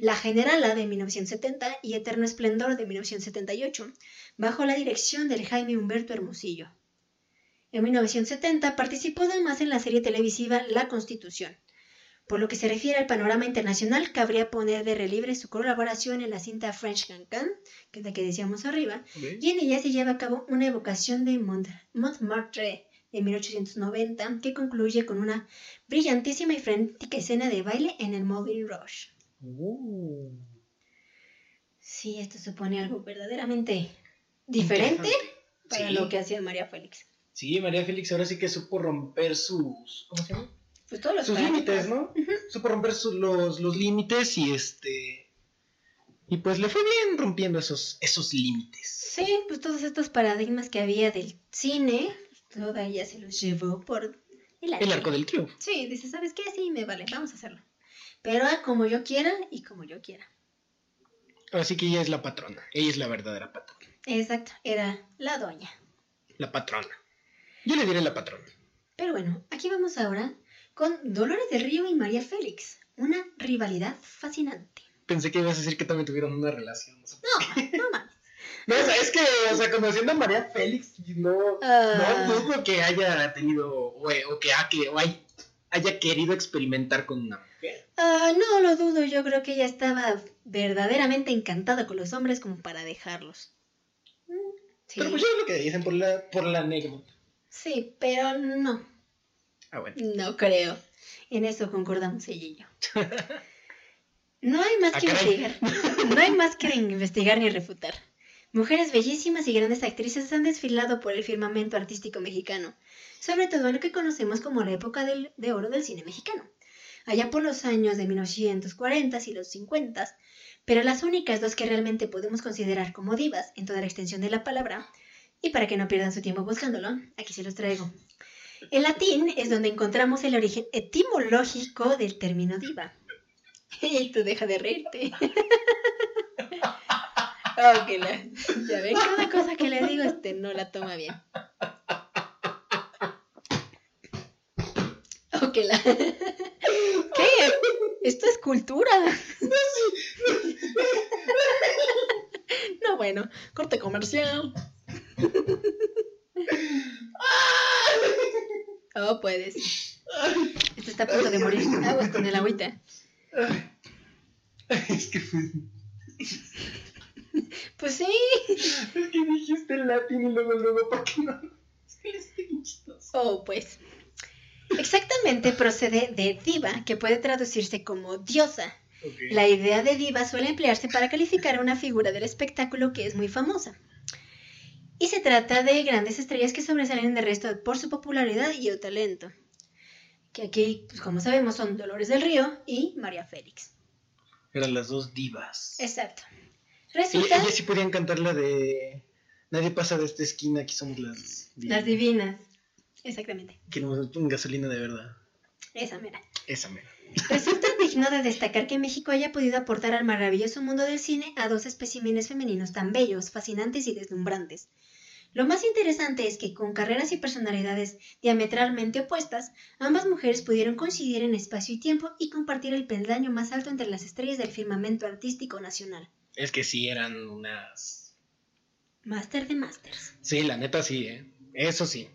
La Generala de 1970 y Eterno Esplendor de 1978, bajo la dirección del Jaime Humberto Hermosillo. En 1970 participó además en la serie televisiva La Constitución. Por lo que se refiere al panorama internacional, cabría poner de relieve su colaboración en la cinta French Cancan, que es la que decíamos arriba, y en ella se lleva a cabo una evocación de Mont Montmartre de 1890 que concluye con una brillantísima y frenética escena de baile en el Moulin Rouge. Uh. Sí, esto supone algo verdaderamente diferente para Sí. lo que hacía María Félix. Sí, María Félix ahora sí que supo romper sus. ¿Cómo se llama? Pues todos los sus límites, ¿no? Supo romper su- los, los límites y este. Y pues le fue bien rompiendo esos, esos límites. Sí, pues todos estos paradigmas que había del cine, toda ella se los llevó por el arco. El arco del triunfo. Sí, dice, ¿sabes qué? Sí, me vale, vamos a hacerlo. Pero como yo quiera y como yo quiera. Así que ella es la patrona. Ella es la verdadera patrona. Exacto, era la doña. La patrona. Yo le diré la patrona. Pero bueno, aquí vamos ahora con Dolores del Río y María Félix. Una rivalidad fascinante. Pensé que ibas a decir que también tuvieron una relación. No, no mames. No, es que, o sea, conociendo a María Félix, no, Ah. no dudo que haya tenido, o, o que, ha- que o hay- haya querido experimentar con una mujer. Ah, no lo dudo, yo creo que ella estaba verdaderamente encantada con los hombres como para dejarlos. Mm, Sí, Pero pues yo es lo que dicen por la, por la anécdota. sí, pero no, Ah, bueno. no creo. En eso concordamos ella y yo. No hay más Ah, que investigar. No hay más que investigar ni refutar. Mujeres bellísimas y grandes actrices han desfilado por el firmamento artístico mexicano, sobre todo en lo que conocemos como la época del- de oro del cine mexicano. allá por los años de 1940 y los 50, pero las únicas dos que realmente podemos considerar como divas en toda la extensión de la palabra, y para que no pierdan su tiempo buscándolo, aquí se los traigo. El latín es donde encontramos el origen etimológico del término diva. Y tú deja de reírte. Oh, que la- Ya ven, cada cosa que le digo, este no la toma bien. Oh, que la... ¿Qué? Esto es cultura. No, bueno, corte comercial. Oh, puedes. Esto está a punto de morir. Aguas con el agüita. Es que, Pues sí. es que dijiste latín y luego, luego, ¿por qué no? Es que. Oh, pues. Exactamente procede de diva, que puede traducirse como diosa. La idea de diva suele emplearse para calificar a una figura del espectáculo que es muy famosa. Y se trata de grandes estrellas que sobresalen del resto por su popularidad y el talento. Que aquí, pues como sabemos, son Dolores del Río y María Félix. Eran las dos divas. Exacto. Y Resulta ellas sí podían cantar la de Nadie pasa de esta esquina, aquí somos las las divinas. Exactamente. Que nos ponen gasolina de verdad. Esa mera. Esa mera. Resulta digno de destacar que México haya podido aportar al maravilloso mundo del cine a dos especímenes femeninos tan bellos, fascinantes y deslumbrantes. Lo más interesante es que con carreras y personalidades diametralmente opuestas, ambas mujeres pudieron coincidir en espacio y tiempo y compartir el peldaño más alto entre las estrellas del firmamento artístico nacional. Es que sí eran unas. Máster de Masters. Sí, la neta sí, ¿eh? Eso sí.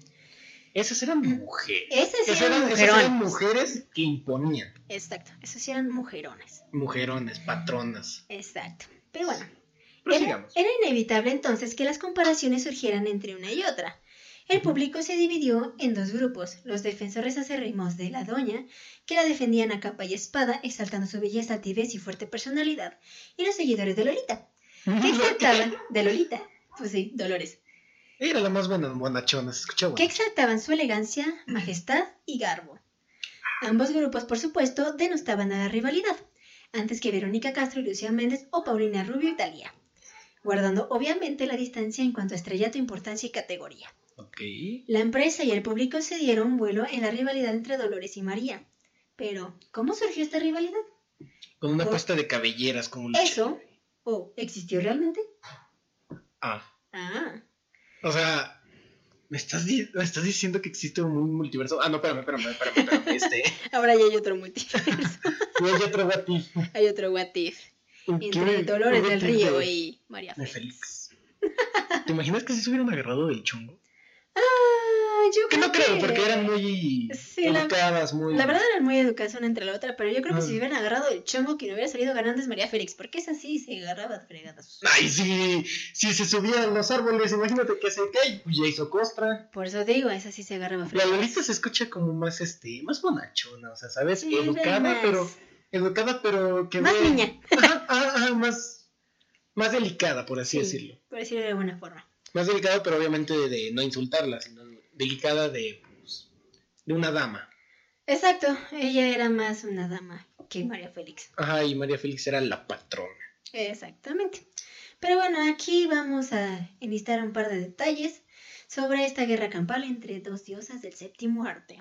Esas eran mujeres. Esas sí Esas eran eran, esas mujeres que imponían. Exacto, esos sí eran mujerones. Mujerones, patronas. Exacto. Pero bueno, Pero Era, sigamos. era inevitable entonces que las comparaciones surgieran entre una y otra. El público se dividió en dos grupos, los defensores acérrimos de la doña, que la defendían a capa y espada, exaltando su belleza, altivez y fuerte personalidad, y los seguidores de Lolita, que exaltaban, de Lolita, pues sí, Dolores, Era la más buena bonachona, se escuchaba. que exaltaban su elegancia, majestad y garbo. Ambos grupos, por supuesto, denostaban a la rivalidad, antes que Verónica Castro y Lucía Méndez o Paulina Rubio y Talía, guardando obviamente la distancia en cuanto a estrellato, importancia y categoría. Ok. La empresa y el público se dieron vuelo en la rivalidad entre Dolores y María. Pero, ¿cómo surgió esta rivalidad? Con una Por- puesta de cabelleras como lucha. ¿Eso? ¿O existió realmente? Ah. Ah, O sea, ¿me estás, me estás diciendo que existe un multiverso? Ah, no, espérame, espérame, espérame. espérame. Este. ahora ya hay otro multiverso, hay otro gati. hay otro what if, entre Dolores del Río y María. Félix. ¿Te imaginas que si se hubieran agarrado del chongo? Ah, yo Que creo no creo, que- porque eran muy Sí, la- educadas, muy... La verdad eran muy educadas una entre la otra, pero yo creo que si hubieran agarrado el chongo, quien hubiera salido ganando es María Félix, porque es así, se agarraba fregadas. Ay, sí, si se subían los árboles, imagínate que se cae, ya hizo costra. Por eso digo, esa sí se agarraba La fregadas. Lolita se escucha como más, este, más bonachona, o sea, ¿sabes? Sí, educada, más- pero, educada, pero que Más ve- niña, Ajá, ajá, ajá, más, más delicada, por así Sí. decirlo. por decirlo de alguna forma. Más delicada, pero obviamente de, no insultarla, sino delicada de, pues, de una dama. Exacto, ella era más una dama que María Félix. Ajá, y María Félix era la patrona. Exactamente. Pero bueno, aquí vamos a enlistar un par de detalles sobre esta guerra campal entre dos diosas del séptimo arte.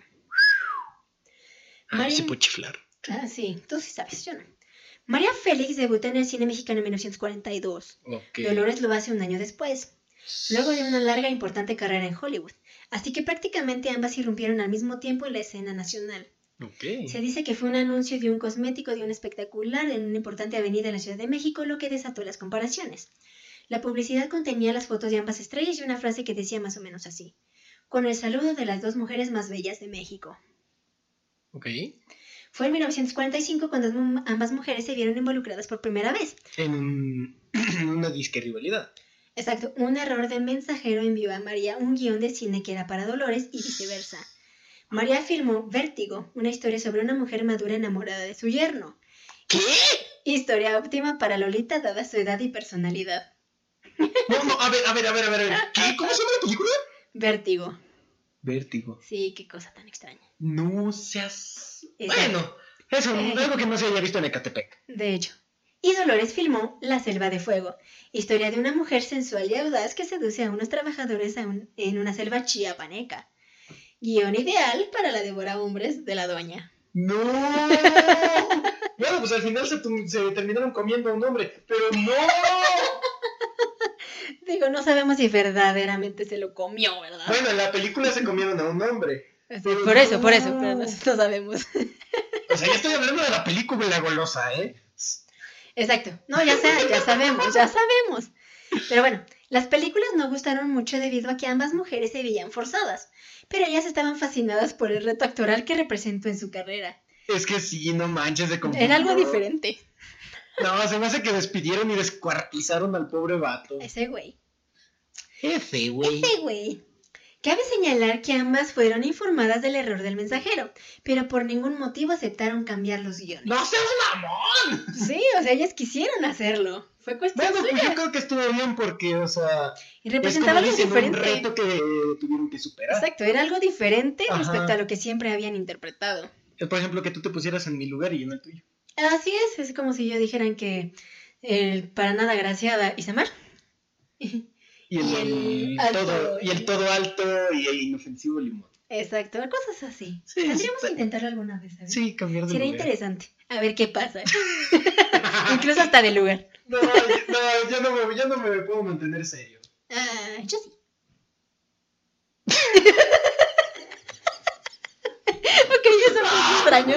María- se puede chiflar. Ah, sí, tú sí sabes, yo no. María Félix debuta en el cine mexicano en 1942. Ok. Dolores lo hace un año después, luego de una larga e importante carrera en Hollywood. Así que prácticamente ambas irrumpieron al mismo tiempo en la escena nacional. Ok. Se dice que fue un anuncio de un cosmético de un espectacular en una importante avenida en la Ciudad de México lo que desató las comparaciones. La publicidad contenía las fotos de ambas estrellas y una frase que decía más o menos así. Con el saludo de las dos mujeres más bellas de México. Ok. Fue en 1945 cuando am- ambas mujeres se vieron involucradas por primera vez. En una disque rivalidad. Exacto, un error de mensajero envió a María un guion de cine que era para Dolores y viceversa. María filmó Vértigo, una historia sobre una mujer madura enamorada de su yerno. ¿Qué? Historia óptima para Lolita dada su edad y personalidad. No, no, a ver, a ver, a ver, a ver. ¿Qué? ¿Cómo se llama la película? Vértigo. Vértigo. Sí, qué cosa tan extraña. No seas. Bueno, Eso, Eh. algo que no se haya visto en Ecatepec. De hecho. Y Dolores filmó La Selva de Fuego, historia de una mujer sensual y audaz que seduce a unos trabajadores a un- en una selva chiapaneca. Guión ideal para la devora hombres de la doña. ¡No! bueno, pues al final se, terminaron comiendo a un hombre, pero no. Digo, no sabemos si verdaderamente se lo comió, ¿verdad? Bueno, en la película se comieron a un hombre. Sí, por eso, por eso, pero no, no sabemos. O sea, yo estoy hablando de la película La Golosa, ¿eh? Exacto. No, ya ya sabemos, ya sabemos. Pero bueno, las películas no gustaron mucho debido a que ambas mujeres se veían forzadas, pero ellas estaban fascinadas por el reto actoral que representó en su carrera. Es que sí, no manches de confundió. Era algo diferente. No, se me hace que despidieron y descuartizaron al pobre vato. Ese güey. Ese, güey. Ese güey. Cabe señalar que ambas fueron informadas del error del mensajero, pero por ningún motivo aceptaron cambiar los guiones. ¡No seas mamón! Sí, o sea, ellas quisieron hacerlo. Fue cuestión Bueno, pues yo creo que estuvo bien porque, o sea, Y es representaba como algo dicen, un diferente. reto que tuvieron que superar. Exacto, era algo diferente Ajá. respecto a lo que siempre habían interpretado. Es, por ejemplo, que tú te pusieras en mi lugar y yo en el tuyo. Así es, es como si yo dijeran que el para nada graciada Isamar. Y el, Y el alto, todo, y el todo alto y el inofensivo limón. Exacto, cosas así. Sí, Tendríamos que intentarlo alguna vez, ¿sabes? Sí, cambiar de Sería lugar. interesante. A ver qué pasa. Incluso hasta de lugar. No, no, ya no, me, ya no me puedo mantener serio. Ah, yo sí. ok, eso fue extraño.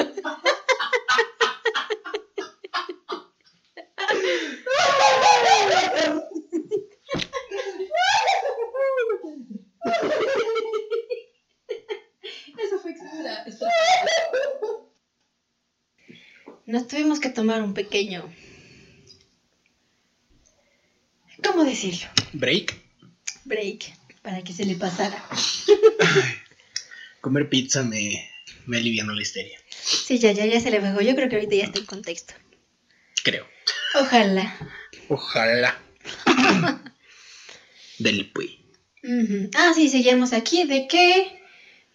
Eso fue extra. Nos tuvimos que tomar un pequeño. ¿Cómo decirlo? Break. Break para que se le pasara. Comer pizza me, me alivianó la histeria. Sí, ya, ya, ya se le bajó. Yo creo que ahorita ya está en contexto. Creo. Ojalá. Ojalá. Del Puy. Ah, sí, seguimos aquí de que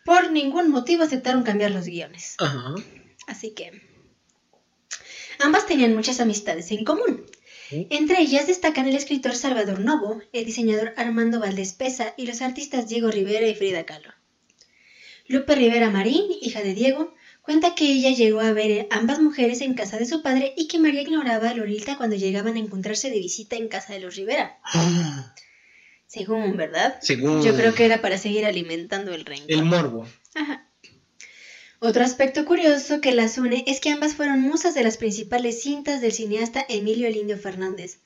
por ningún motivo aceptaron cambiar los guiones. Ajá. Así que ambas tenían muchas amistades en común. Sí. Entre ellas destacan el escritor Salvador Novo, el diseñador Armando Valdés Pesa y los artistas Diego Rivera y Frida Kahlo. Lupe Rivera Marín, hija de Diego, cuenta que ella llegó a ver a ambas mujeres en casa de su padre y que María ignoraba a Lolita cuando llegaban a encontrarse de visita en casa de los Rivera. Según, ¿verdad? Según Yo creo que era para seguir alimentando el rencor. el morbo. Ajá. Otro aspecto curioso que las une es que ambas fueron musas de las principales cintas del cineasta Emilio El Indio Fernández.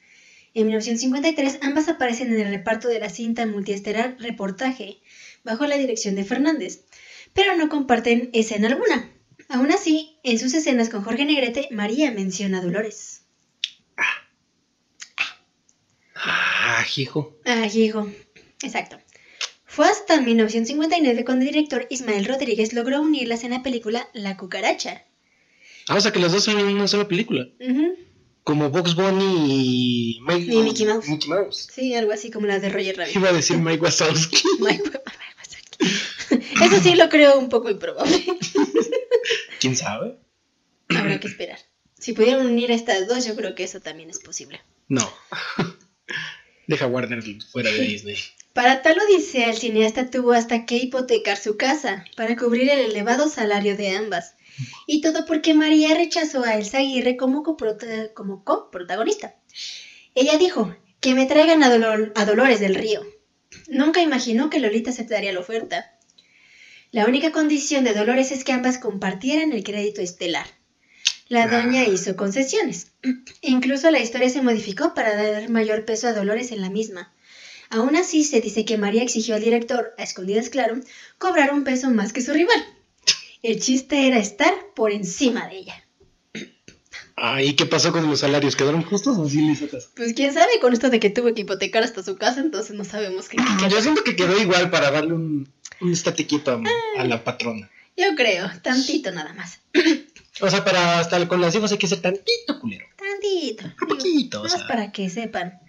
En 1953 ambas aparecen en el reparto de la cinta multiestelar Reportaje, bajo la dirección de Fernández, pero no comparten escena alguna. Aún así, en sus escenas con Jorge Negrete, María menciona a Dolores. Ah, hijo. Ah, hijo. Exacto. Fue hasta 1959 cuando el director Ismael Rodríguez logró unirlas en la película La Cucaracha. Ah, o sea que los dos son en una sola película. Ujú. Como Box Bunny y, Mike- Y Mickey Mouse. Mickey Mouse. Sí, algo así como las de Roger Rabbit. Iba a decir Mike Wazowski. Mike Wazowski. Eso sí lo creo un poco improbable. ¿Quién sabe? Habrá que esperar. Si pudieran unir a estas dos, yo creo que eso también es posible. No. Deja Warner fuera de Disney. Para tal odisea, el cineasta tuvo hasta que hipotecar su casa para cubrir el elevado salario de ambas. Y todo porque María rechazó a Elsa Aguirre como, como coprotagonista. Ella dijo, que me traigan a Dolores del Río. Nunca imaginó que Lolita aceptaría la oferta. La única condición de Dolores es que ambas compartieran el crédito estelar. La doña hizo concesiones. Incluso la historia se modificó para dar mayor peso a Dolores en la misma. Aún así, se dice que María exigió al director, a escondidas claro, cobrar un peso más que su rival. El chiste era estar por encima de ella. Ah, ¿y qué pasó con los salarios? ¿Quedaron justos o sí caso? Pues quién sabe con esto de que tuvo que hipotecar hasta su casa, entonces no sabemos qué. qué- Yo siento que quedó igual para darle un, a, a la patrona. Yo creo, tantito nada más. O sea, para estar con las hijos hay que ser tantito culero. Tantito. Un poquito, o más sea. para que sepan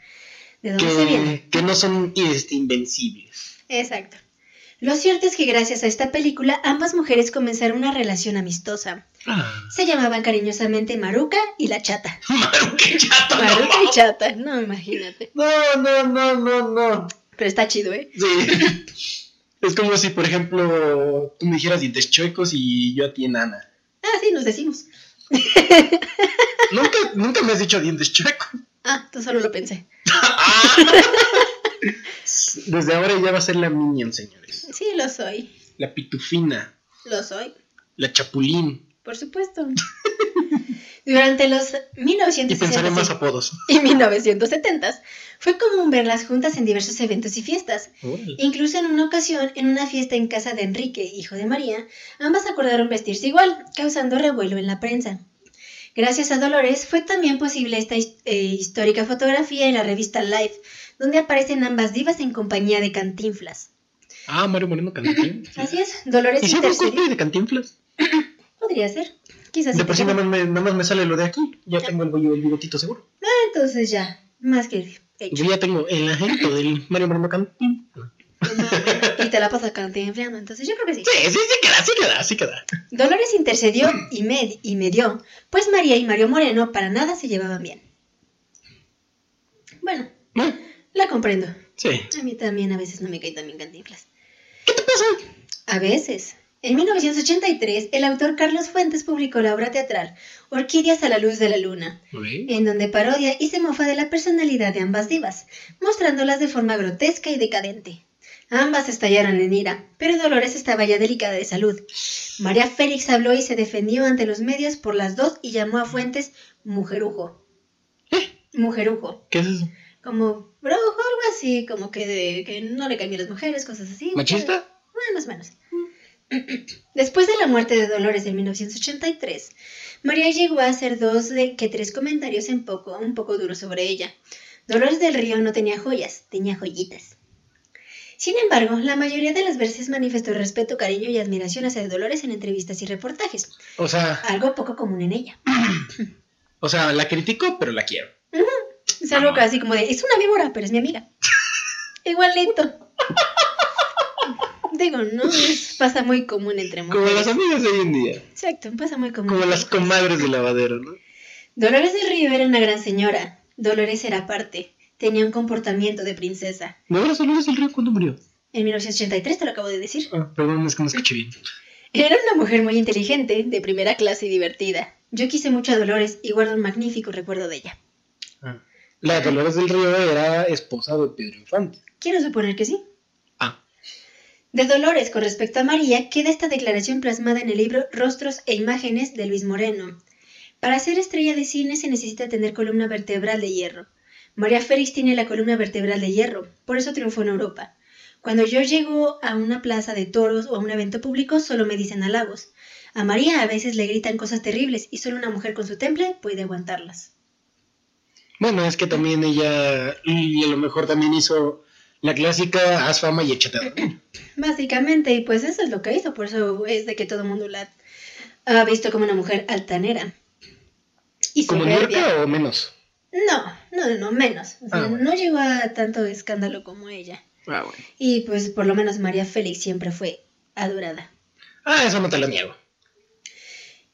de dónde se viene. Que, que no son este, invencibles. Exacto. Lo cierto es que gracias a esta película ambas mujeres comenzaron una relación amistosa. Ah. Se llamaban cariñosamente Maruca y la Chata. Maruca y chato, no. Maruca y Chata, no, imagínate. No, no, no, no, no. Pero está chido, ¿eh? Sí. Es como si, por ejemplo, tú me dijeras dientes chuecos y yo a ti enana. Sí, nos decimos. Nunca, nunca me has dicho dientes chuecos. Ah, tú solo lo pensé. Desde ahora ya va a ser la Minion, señores. Sí, lo soy. La pitufina, Lo soy. la chapulín. Por supuesto. Durante los Y pensaré 1960 más apodos. y 1970 fue común verlas juntas en diversos eventos y fiestas. Incluso en una ocasión, en una fiesta en casa de Enrique, hijo de María, ambas acordaron vestirse igual, causando revuelo en la prensa. Gracias a Dolores fue también posible esta eh, histórica fotografía en la revista Life, donde aparecen ambas divas en compañía de Cantinflas. Ah, Mario Moreno Cantinflas. Así es, Dolores ¿Y si de Cantinflas? Podría ser. Quizás De por sí nada más, me, nada más me sale lo de aquí. Ya tengo el, el bigotito seguro. Entonces ya, más que hecho. Yo ya tengo el agente del Mario Moreno Cantinflas. y te la pasas cantinflando, entonces yo creo que sí. Sí, sí, sí queda, sí queda, sí queda. Dolores intercedió y, med y medió, pues María y Mario Moreno para nada se llevaban bien. Bueno, ¿No? la comprendo. Sí. A mí también a veces no me cae tan bien cantinflas. ¿Qué te pasa? A veces. En 1983, el autor Carlos Fuentes publicó la obra teatral Orquídeas a la luz de la luna, en donde parodia y se mofa de la personalidad de ambas divas, mostrándolas de forma grotesca y decadente. Ambas estallaron en ira, pero Dolores estaba ya delicada de salud. María Félix habló y se defendió ante los medios por las dos y llamó a Fuentes mujerujo. Mujerujo. ¿Qué es eso? Como brujo, algo así, como que, de- que no le cambian las mujeres, cosas así. ¿Machista? Bueno, más o menos. Después de la muerte de Dolores en 1983, María llegó a hacer dos de que tres comentarios en poco, un poco duros sobre ella. Dolores del Río no tenía joyas, tenía joyitas. Sin embargo, la mayoría de las veces manifestó respeto, cariño y admiración hacia Dolores en entrevistas y reportajes, O sea, algo poco común en ella. o sea, la critico, pero la quiero. Es algo casi como de, es una víbora, pero es mi amiga. Igualito. Digo, no, es- pasa muy común entre Como mujeres. las amigas de hoy en día. Exacto, pasa muy común. Como las comadres de lavadero, ¿no? Dolores del Río era una gran señora. Dolores era aparte. Tenía un comportamiento de princesa. ¿De verdad Dolores del Río cuándo murió? En 1983 te lo acabo de decir. Ah, perdón, es que no escuché bien. Era una mujer muy inteligente, de primera clase y divertida. Yo quise mucho a Dolores y guardo un magnífico recuerdo de ella. Ah. La Dolores del Río era esposa de Pedro Infante. Quiero suponer que sí. De Dolores con respecto a María queda esta declaración plasmada en el libro Rostros e Imágenes de Luis Moreno. Para ser estrella de cine se necesita tener columna vertebral de hierro. María Félix tiene la columna vertebral de hierro, por eso triunfó en Europa. Cuando yo llego a una plaza de toros o a un evento público solo me dicen halagos. A María a veces le gritan cosas terribles y solo una mujer con su temple puede aguantarlas. Bueno, es que también ella, y a lo mejor también hizo la clásica haz fama y échate a dormir. Básicamente, y pues eso es lo que hizo, por eso es de que todo el mundo la ha visto como una mujer altanera. Y ¿Como. Niurka o menos? No, no, no, no, menos. O sea, Ah, bueno. No llegó a tanto escándalo como ella. Ah, bueno. Y pues por lo menos María Félix siempre fue adorada. Ah, eso no te lo niego.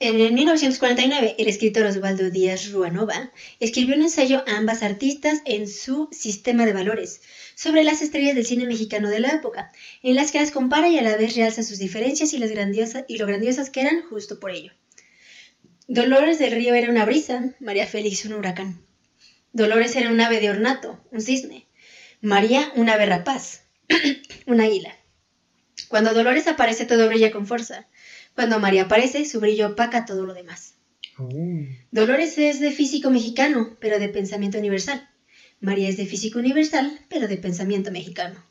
En el 1949, el escritor Osvaldo Díaz Ruanova escribió un ensayo a ambas artistas en su Sistema de Valores sobre las estrellas del cine mexicano de la época, en las que las compara y a la vez realza sus diferencias y, las grandiosas, y lo grandiosas que eran justo por ello. Dolores del Río era una brisa, María Félix un huracán. Dolores era un ave de ornato, un cisne. María un ave rapaz, una águila. Cuando Dolores aparece todo brilla con fuerza. Cuando María aparece, su brillo opaca todo lo demás. Dolores es de físico mexicano, pero de pensamiento universal. María es de físico universal, pero de pensamiento mexicano.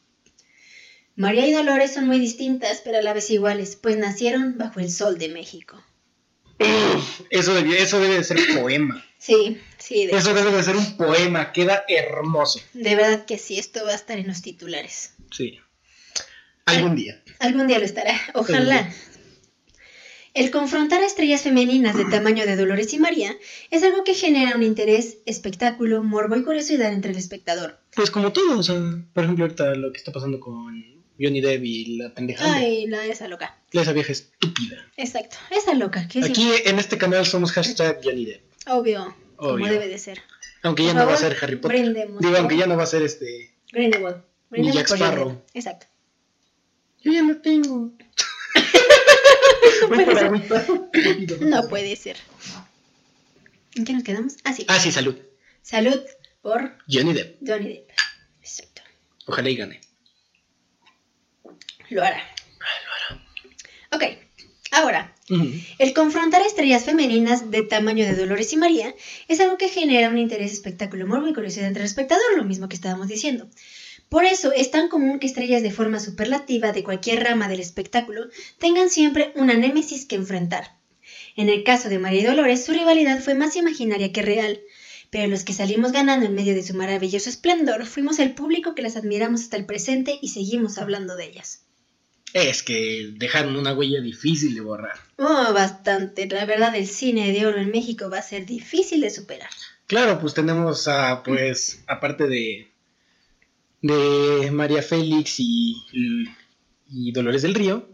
María y Dolores son muy distintas, pero a la vez iguales, pues nacieron bajo el sol de México. Eso, debe, eso debe de ser poema. Sí, sí, de, Eso debe de ser un poema. Queda hermoso. de verdad que sí, esto va a estar en los titulares. Sí. Algún día. Algún día lo estará, ojalá. El confrontar a estrellas femeninas de tamaño de Dolores y María es algo que genera un interés, espectáculo, morbo y curiosidad entre el espectador. Pues como todo, o sea, por ejemplo, ahorita lo que está pasando con Johnny Depp y la pendejada. Ay, la esa loca. Esa vieja estúpida. Exacto, esa loca. Que Aquí en este canal somos hashtag Johnny Depp. obvio, como debe de ser. Aunque Por ya no va a ser Harry Potter. brindemos, Digo, aunque ya no va a ser este. Grindelwald. Ni Jack Sparrow. Exacto. Yo ya no tengo. Voy puede ser. No puede ser. ¿En qué nos quedamos? Ah, sí. Ah, sí, salud. Salud por Johnny Depp. Johnny Depp. Exacto. Ojalá y gane. Lo hará. Ok, ahora, el confrontar estrellas femeninas de tamaño de Dolores y María es algo que genera un interés, espectáculo, morbo y curiosidad entre el espectador, lo mismo que estábamos diciendo. Por eso es tan común que estrellas de forma superlativa de cualquier rama del espectáculo tengan siempre una némesis que enfrentar. En el caso de María Dolores, su rivalidad fue más imaginaria que real, pero los que salimos ganando en medio de su maravilloso esplendor fuimos el público que las admiramos hasta el presente y seguimos hablando de ellas. Es que dejaron una huella difícil de borrar. Oh, bastante. La verdad, el cine de oro en México va a ser difícil de superar. Claro, pues tenemos a, pues, aparte de, de María Félix y, y Dolores del Río,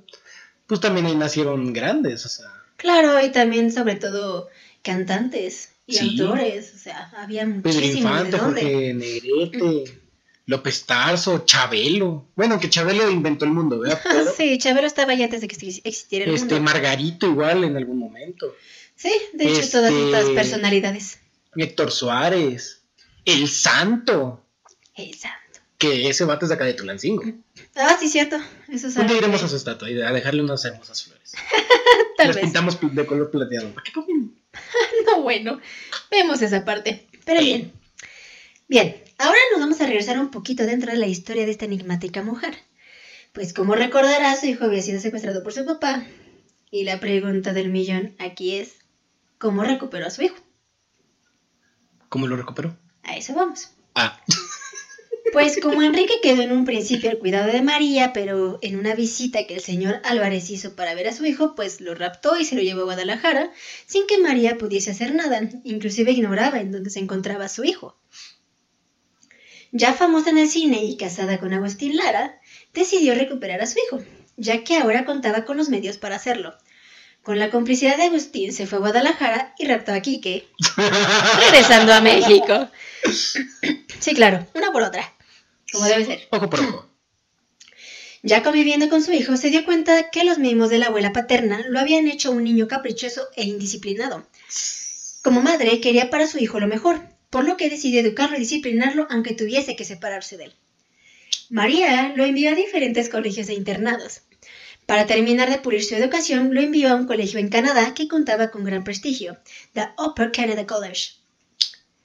pues también ahí nacieron grandes, o sea, Claro, y también, sobre todo, cantantes y Sí. autores. O sea, había Pedro muchísimos de Infante. Jorge Negrete, López Tarso, Chabelo. Bueno, que Chabelo inventó el mundo, ¿verdad? Pero, Sí, Chabelo estaba ya antes de que existiera el este, mundo. Margarito igual en algún momento. Sí, de hecho, todas este- estas personalidades. Héctor Suárez, El Santo, El santo. Que ese vato es de acá de Tulancingo. Ah, sí, cierto. Eso es Un algo día iremos a su estatua y a dejarle unas hermosas flores. Tal Las vez. pintamos de color plateado. ¿Para qué comen? No, bueno, vemos esa parte. Pero bien. Bien, ahora nos vamos a regresar un poquito dentro de la historia de esta enigmática mujer. Pues como recordarás, su hijo había sido secuestrado por su papá. Y la pregunta del millón aquí es, ¿cómo recuperó a su hijo? ¿Cómo lo recuperó? A eso vamos. Ah, Pues como Enrique quedó en un principio al cuidado de María, pero en una visita que el señor Álvarez hizo para ver a su hijo, pues lo raptó y se lo llevó a Guadalajara, sin que María pudiese hacer nada, inclusive ignoraba en dónde se encontraba su hijo. Ya famosa en el cine y casada con Agustín Lara, decidió recuperar a su hijo, ya que ahora contaba con los medios para hacerlo. Con la complicidad de Agustín se fue a Guadalajara y raptó a Quique, regresando a México. Sí, claro, una por otra, como debe ser. ojo por ojo. Ya conviviendo con su hijo, se dio cuenta que los mimos de la abuela paterna lo habían hecho un niño caprichoso e indisciplinado. Como madre, quería para su hijo lo mejor, por lo que decidió educarlo y disciplinarlo aunque tuviese que separarse de él. María lo envió a diferentes colegios e internados. Para terminar de pulir su educación, lo envió a un colegio en Canadá que contaba con gran prestigio, the Upper Canada College.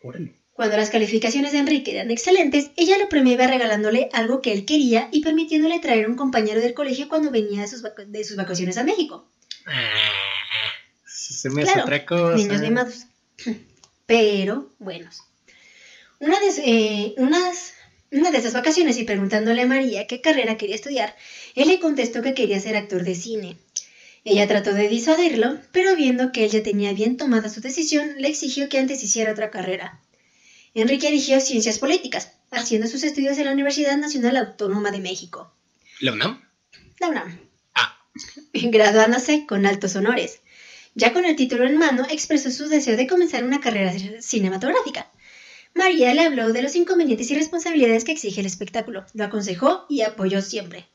Órale. Cuando las calificaciones de Enrique eran excelentes, ella lo premiaba regalándole algo que él quería y permitiéndole traer un compañero del colegio cuando venía de sus, vac- de sus vacaciones a México. Ah, se me Claro, otra cosa. Niños mimados. Pero buenos. Una de, eh, unas, una de esas vacaciones y preguntándole a María qué carrera quería estudiar, él le contestó que quería ser actor de cine. Ella trató de disuadirlo, pero viendo que él ya tenía bien tomada su decisión, le exigió que antes hiciera otra carrera. Enrique eligió ciencias políticas, haciendo sus estudios en la Universidad Nacional Autónoma de México, ¿La UNAM? la UNAM Ah, graduándose con altos honores. Ya con el título en mano, expresó su deseo de comenzar una carrera cinematográfica. María le habló de los inconvenientes y responsabilidades que exige el espectáculo, lo aconsejó y apoyó siempre.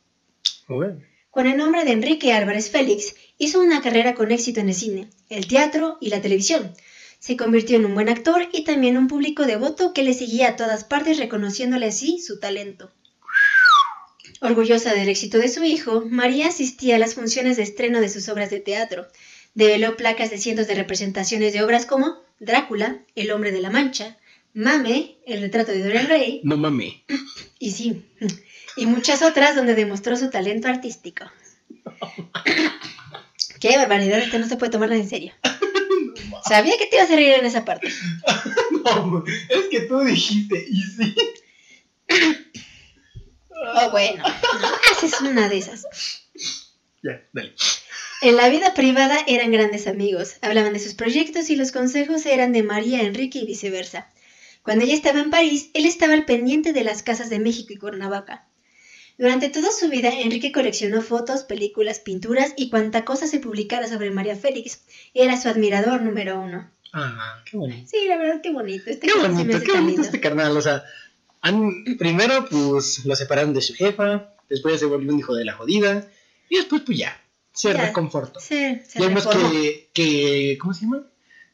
bueno. Con el nombre de Enrique Álvarez Félix, hizo una carrera con éxito en el cine, el teatro y la televisión. Se convirtió en un buen actor y también un público devoto que le seguía a todas partes reconociéndole así su talento. Orgullosa del éxito de su hijo, María asistía a las funciones de estreno de sus obras de teatro. Develó placas de cientos de representaciones de obras como Drácula, El hombre de la Mancha, Mame, El retrato de Dorian Gray, No mames. y sí, y muchas otras donde demostró su talento artístico. Qué barbaridad, esto no se puede tomar nada en serio. Sabía que te ibas a reír en esa parte. No, es que tú dijiste, y sí. Oh, bueno, no haces una de esas. Ya, dale. En la vida privada eran grandes amigos, hablaban de sus proyectos y los consejos eran de María Enrique y viceversa. Cuando ella estaba en París, él estaba al pendiente de las casas de México y Cuernavaca. Durante toda su vida, Enrique coleccionó fotos, películas, pinturas y cuanta cosa se publicara sobre María Félix. Era su admirador número uno. Ah, qué bonito. Sí, la verdad, qué bonito. Este Qué bonito, qué bonito este carnal. O sea, han- primero, pues lo separaron de su jefa. Después se volvió un hijo de la jodida. Y después, pues ya, se Ya. reconfortó. Sí, se Ya vemos reformó. que, que, ¿cómo se llama?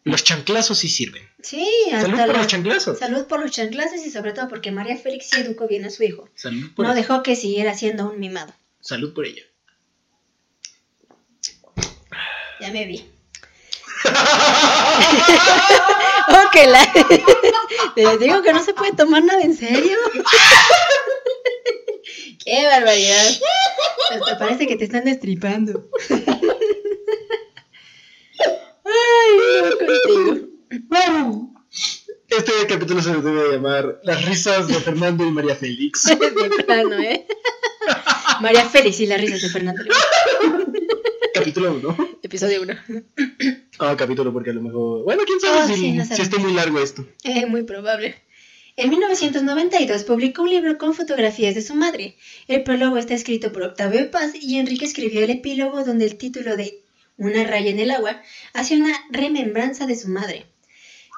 Los chanclazos sí sirven. Sí, Salud hasta por la- los chanclazos. Salud por los chanclazos y sobre todo porque María Félix sí educó bien a su hijo. Salud por, No dejó que siguiera siendo un mimado. salud por ella. Ya me vi. ok, la... Les digo que no se puede tomar nada en serio. Qué barbaridad. Hasta parece que te están destripando. Ay, no contigo. Este capítulo se debe llamar Las risas de Fernando y María Félix. De plano, ¿eh? María Félix y las risas de Fernando. capítulo 1. Episodio 1. Ah, capítulo porque a lo mejor... Bueno, quién sabe Ah, si, sí, no si sabemos. esté muy largo esto. Eh, muy probable. En 1992 publicó un libro con fotografías de su madre. El prólogo está escrito por Octavio Paz y Enrique escribió el epílogo donde el título de Una raya en el agua hace una remembranza de su madre.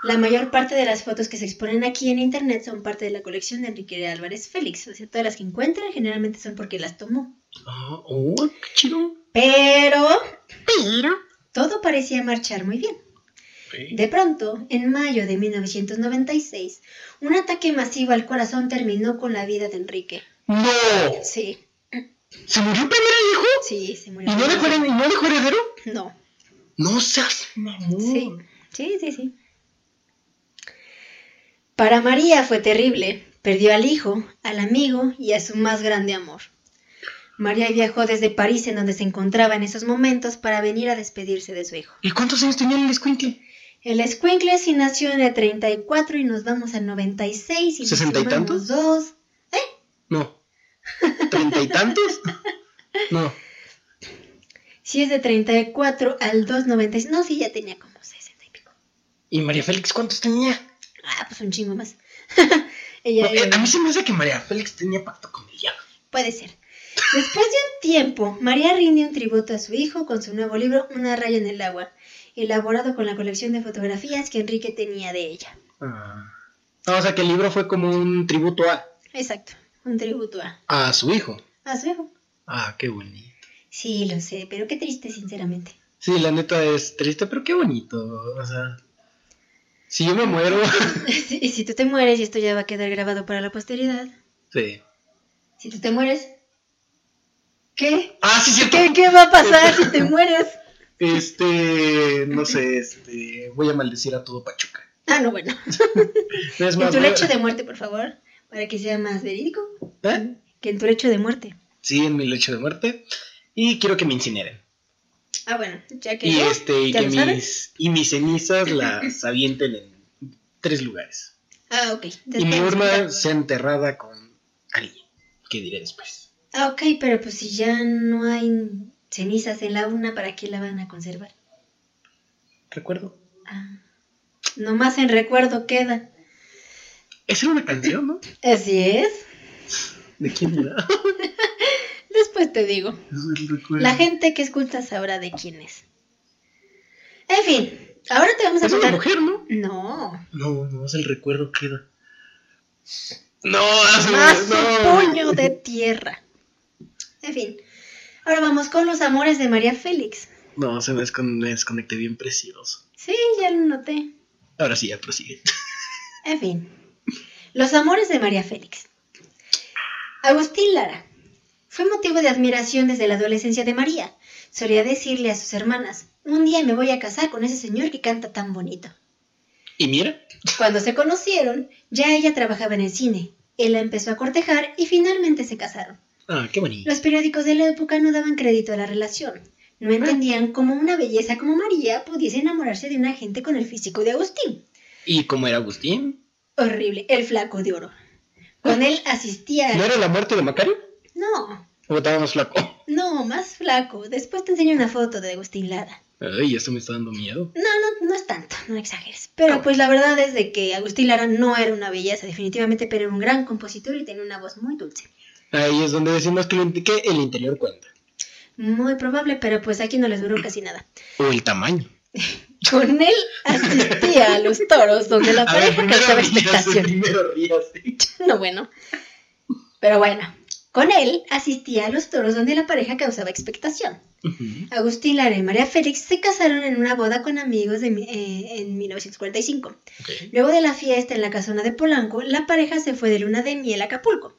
La mayor parte de las fotos que se exponen aquí en internet son parte de la colección de Enrique de Álvarez Félix. O sea, todas las que encuentran generalmente son porque las tomó. Ah, oh, qué chido. Pero... Pero... Todo parecía marchar muy bien. De pronto, en mayo de 1996, un ataque masivo al corazón terminó con la vida de Enrique. ¡No! Sí, ¿Se murió el primer hijo? sí, se murió. ¿Y no dejó, y no dejó heredero? No, No seas mamón. sí, sí, sí, sí. Para María fue terrible. Perdió al hijo, al amigo y a su más grande amor. María viajó desde París, en donde se encontraba en esos momentos, para venir a despedirse de su hijo. ¿Y cuántos años tenía el escuincle? El escuincle sí nació en el 34 y nos vamos al 96 y nos ¿Sesenta y sumamos tantos? dos. No. ¿Treinta y tantos? No. Si es de 34 al 296. No, sí, ya tenía como 60 y pico. ¿Y María Félix cuántos tenía? Ah, pues un chingo más. Ella No, a mí se me hace que María Félix tenía pacto con el diablo. puede ser. Después de un tiempo, María rinde un tributo a su hijo con su nuevo libro Una raya en el agua, elaborado con la colección de fotografías que Enrique tenía de ella. Ah. Ah, o sea que el libro fue como un tributo a, Exacto, un tributo a, a su hijo. a su hijo. Ah, qué bonito. Sí, lo sé, pero qué triste, sinceramente. Sí, la neta es triste, pero qué bonito. O sea, si yo me muero. y si tú te mueres, y esto ya va a quedar grabado para la posteridad. sí. Si tú te mueres, ¿qué? Ah, sí. ¿Qué, qué va a pasar si te mueres? Este, no sé, este, voy a maldecir a todo Pachuca. Ah, no, bueno. Es En tu lecho de muerte, por favor, para que sea más verídico. ¿Eh? Que en tu lecho de muerte. Sí, en mi lecho de muerte. Y quiero que me incineren. Ah, bueno, ya que Y ya, este, y ya que mis, y mis cenizas las avienten en tres lugares. Ah, ok. Y mi urna sea enterrada con alguien. ¿Qué diré después? Ah, ok, pero pues si ya no hay cenizas en la urna, ¿para qué la van a conservar? Recuerdo. Ah, nomás en recuerdo queda. Esa era una canción, ¿no? Así es. ¿De quién era? Después te digo. Es el recuerdo. La gente que escucha sabrá de quién es. En fin, ahora te vamos a Es una contar. mujer, ¿no? No, No, no es el recuerdo que era. No, más hace- un no. puño de tierra. En fin, ahora vamos con los amores de María Félix. No, se me, descon- me desconecté bien precioso. Sí, ya lo noté. Ahora sí, ya prosigue. En fin, los amores de María Félix. Agustín Lara. Fue motivo de admiración desde la adolescencia de María. Solía decirle a sus hermanas, un día me voy a casar con ese señor que canta tan bonito. Y mira, Cuando se conocieron, ya ella trabajaba en el cine. Él la empezó a cortejar y finalmente se casaron. ah, qué bonito. Los periódicos de la época no daban crédito a la relación. No entendían cómo una belleza como María pudiese enamorarse de una gente con el físico de Agustín. ¿Y cómo era Agustín? Horrible, el flaco de oro. Con él asistía... ¿No era la muerte de Macario? No, ¿O estaba más flaco? no, más flaco. Después te enseño una foto de Agustín Lara. Ay, esto me está dando miedo. No, no, no es tanto, no exageres. Pero pues la verdad es de que Agustín Lara no era una belleza definitivamente, pero era un gran compositor y tenía una voz muy dulce. Ahí es donde decimos que el interior cuenta. Muy probable, pero pues aquí no les duró casi nada. O el tamaño. Con él asistía a los toros, donde la A pareja causaba expectación. No, bueno. Pero bueno, con él asistía a los toros donde la pareja causaba expectación. Agustín Lara y María Félix se casaron en una boda con amigos de eh, en 1945. Ok. Luego de la fiesta en la casona de Polanco, la pareja se fue de luna de miel a Acapulco.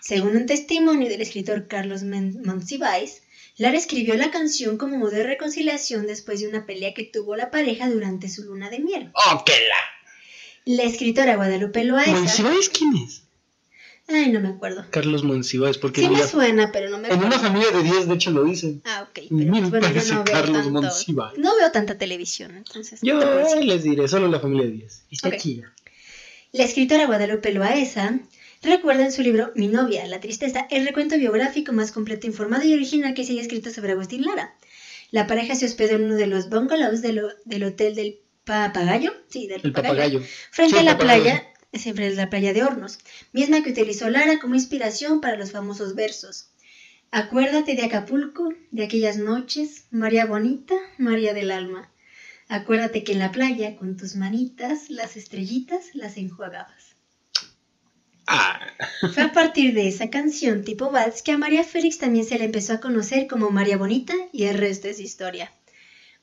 Según un testimonio del escritor Carlos Men- Monsiváis, Lara escribió la canción como modo de reconciliación después de una pelea que tuvo la pareja durante su luna de miel. ¡Oh, qué la! La escritora Guadalupe Loaesa... ¿Monsiváis quién es? Ay, no me acuerdo. Carlos Monsiváis, porque Sí me suena, pero no me en acuerdo. una familia de 10 de hecho lo dicen. Ah, ok. Pero pues, bueno, yo parece no veo, Carlos tanto, Monsiváis. no veo tanta televisión, entonces... Yo les diré, solo la familia de 10. Está Ok. chida. La escritora Guadalupe Loaesa recuerda en su libro Mi novia, la tristeza, el recuento biográfico más completo, informado y original que se haya escrito sobre Agustín Lara. La pareja se hospedó en uno de los bungalows de lo- del hotel del Papagayo, sí, del El Papagayo, papagayo. frente Sí, a la papagayo. playa, siempre es la playa de Hornos, misma que utilizó Lara como inspiración para los famosos versos. Acuérdate de Acapulco, de aquellas noches, María bonita, María del alma. Acuérdate que en la playa, con tus manitas, las estrellitas las enjuagabas. Ah, Fue a partir de esa canción tipo vals que a María Félix también se le empezó a conocer como María Bonita y el resto es historia.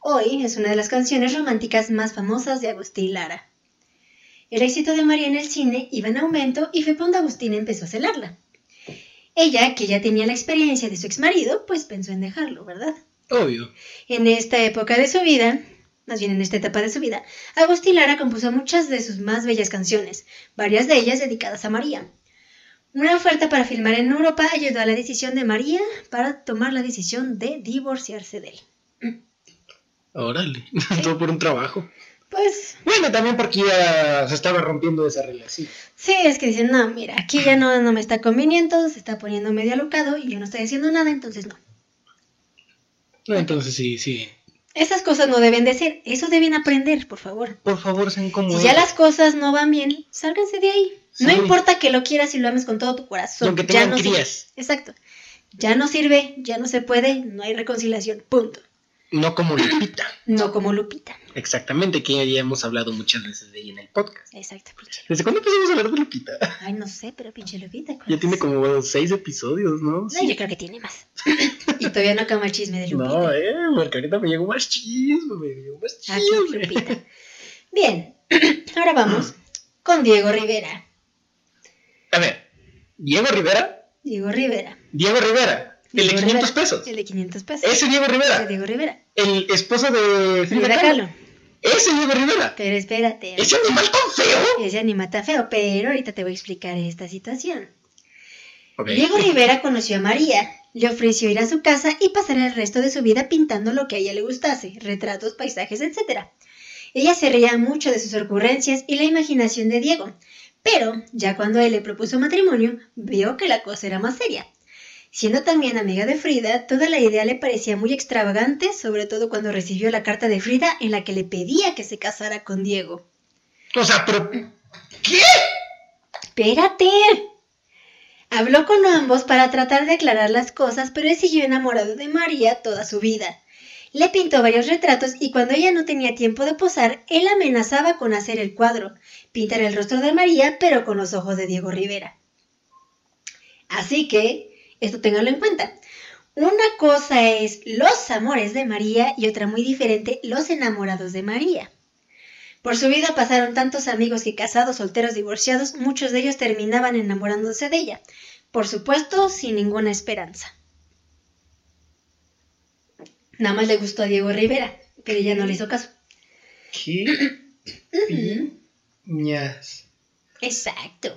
Hoy es una de las canciones románticas más famosas de Agustín Lara. El éxito de María en el cine iba en aumento y fue cuando Agustín empezó a celarla. Ella, que ya tenía la experiencia de su exmarido, pues pensó en dejarlo, ¿verdad? obvio. En esta época de su vida, más bien en esta etapa de su vida, Agustín Lara compuso muchas de sus más bellas canciones, varias de ellas dedicadas a María. Una oferta para filmar en Europa ayudó a la decisión de María para tomar la decisión de divorciarse de él. Órale. Todo por un trabajo. Pues Bueno, también porque ya se estaba rompiendo esa relación. sí, es que dicen, no, mira, aquí ya no, no me está conveniendo, se está poniendo medio alocado y yo no estoy haciendo nada, entonces no. No, entonces sí, sí. Esas cosas no deben de ser, eso deben aprender, por favor. Por favor, sean como Si ya las cosas no van bien, sálganse de ahí. No Sí. importa que lo quieras y lo ames con todo tu corazón. aunque ya tengan no sirve. Exacto. Ya no sirve, ya no se puede, no hay reconciliación. Punto. No como Lupita. No como Lupita. Exactamente, que ya hemos hablado muchas veces de ella en el podcast. Exacto, pinche ¿Desde cuándo empezamos a hablar de Lupita? Ay, no sé, pero pinche Lupita. ¿cuál Ya tiene como seis episodios, ¿no? No, yo creo que tiene más. y todavía no acaba el chisme de Lupita. No, eh, porque ahorita me llegó más chisme, me llegó más Aquí, chisme. Lupita. Bien, ahora vamos con Diego Rivera. A ver, Diego Rivera, Diego Rivera. Diego Rivera, el de Diego 500 Rivera. pesos. El de 500 pesos. Ese Diego Ese Rivera, Diego Rivera. el esposo de Frida Kahlo. Ese Diego Rivera, Pero espérate. ese animal tan feo. Ese anima está feo, pero ahorita te voy a explicar esta situación. Diego Rivera conoció a María, le ofreció ir a su casa y pasar el resto de su vida pintando lo que a ella le gustase, retratos, paisajes, etc. Ella se reía mucho de sus ocurrencias y la imaginación de Diego, pero ya cuando él le propuso matrimonio, vio que la cosa era más seria. Siendo también amiga de Frida, toda la idea le parecía muy extravagante, sobre todo cuando recibió la carta de Frida en la que le pedía que se casara con Diego. O sea, pero. ¿Qué? Espérate. Habló con ambos para tratar de aclarar las cosas, pero él siguió enamorado de María toda su vida. Le pintó varios retratos y cuando ella no tenía tiempo de posar, él amenazaba con hacer el cuadro, pintar el rostro de María, pero con los ojos de Diego Rivera. Así que, esto ténganlo en cuenta. Una cosa es los amores de María y otra muy diferente, los enamorados de María. Por su vida pasaron tantos amigos que casados, solteros, divorciados, muchos de ellos terminaban enamorándose de ella. Por supuesto, sin ninguna esperanza. Nada más le gustó a Diego Rivera, pero ella no le hizo caso. ¿Qué? Piñas. Exacto.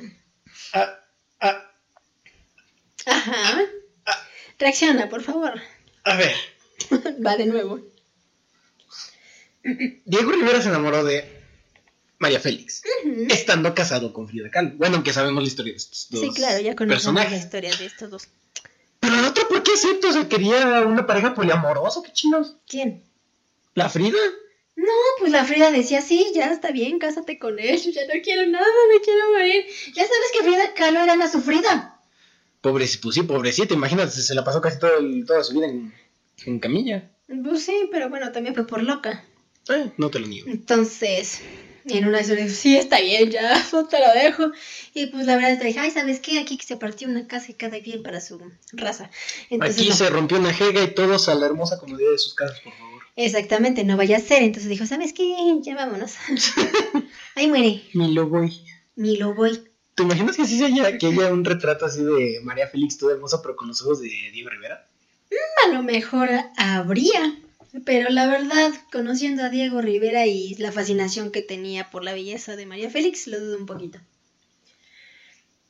Ah, ah, Ajá. Reacciona, por favor. a ver. Va de nuevo. Diego Rivera se enamoró de María Félix, estando casado con Frida Kahlo. Bueno, aunque sabemos la historia de estos dos Sí, claro, ya conocemos la historia de estos dos. Pero el otro, ¿por qué acepta? O sea, quería una pareja poliamorosa, qué chinos. ¿Quién? ¿La Frida? No, pues la Frida decía, sí, ya está bien, cásate con él, yo ya no quiero nada, me quiero morir. Ya sabes que Frida Kahlo era una sufrida. Pobrecito, pues sí, pobrecito, imagínate, se la pasó casi todo el- toda su vida en, en camilla. Pues sí, pero bueno, también fue por loca. Eh, no te lo niego. Entonces, en una dijo, sí, está bien, ya, no te lo dejo. Y pues la verdad te dije, ay, ¿sabes qué? Aquí se partió una casa y cada quien para su raza. Entonces, Aquí no. se rompió una jega y todos a la hermosa comodidad de sus casas, por favor. Exactamente, no vaya a ser. Entonces dijo, ¿sabes qué? Ya vámonos. Ahí muere, Mi lo voy. mi lo voy. ¿Te imaginas que así se haya, que haya un retrato así de María Félix toda hermosa, pero con los ojos de Diego Rivera? A lo mejor habría, pero la verdad, conociendo a Diego Rivera y la fascinación que tenía por la belleza de María Félix, lo dudo un poquito.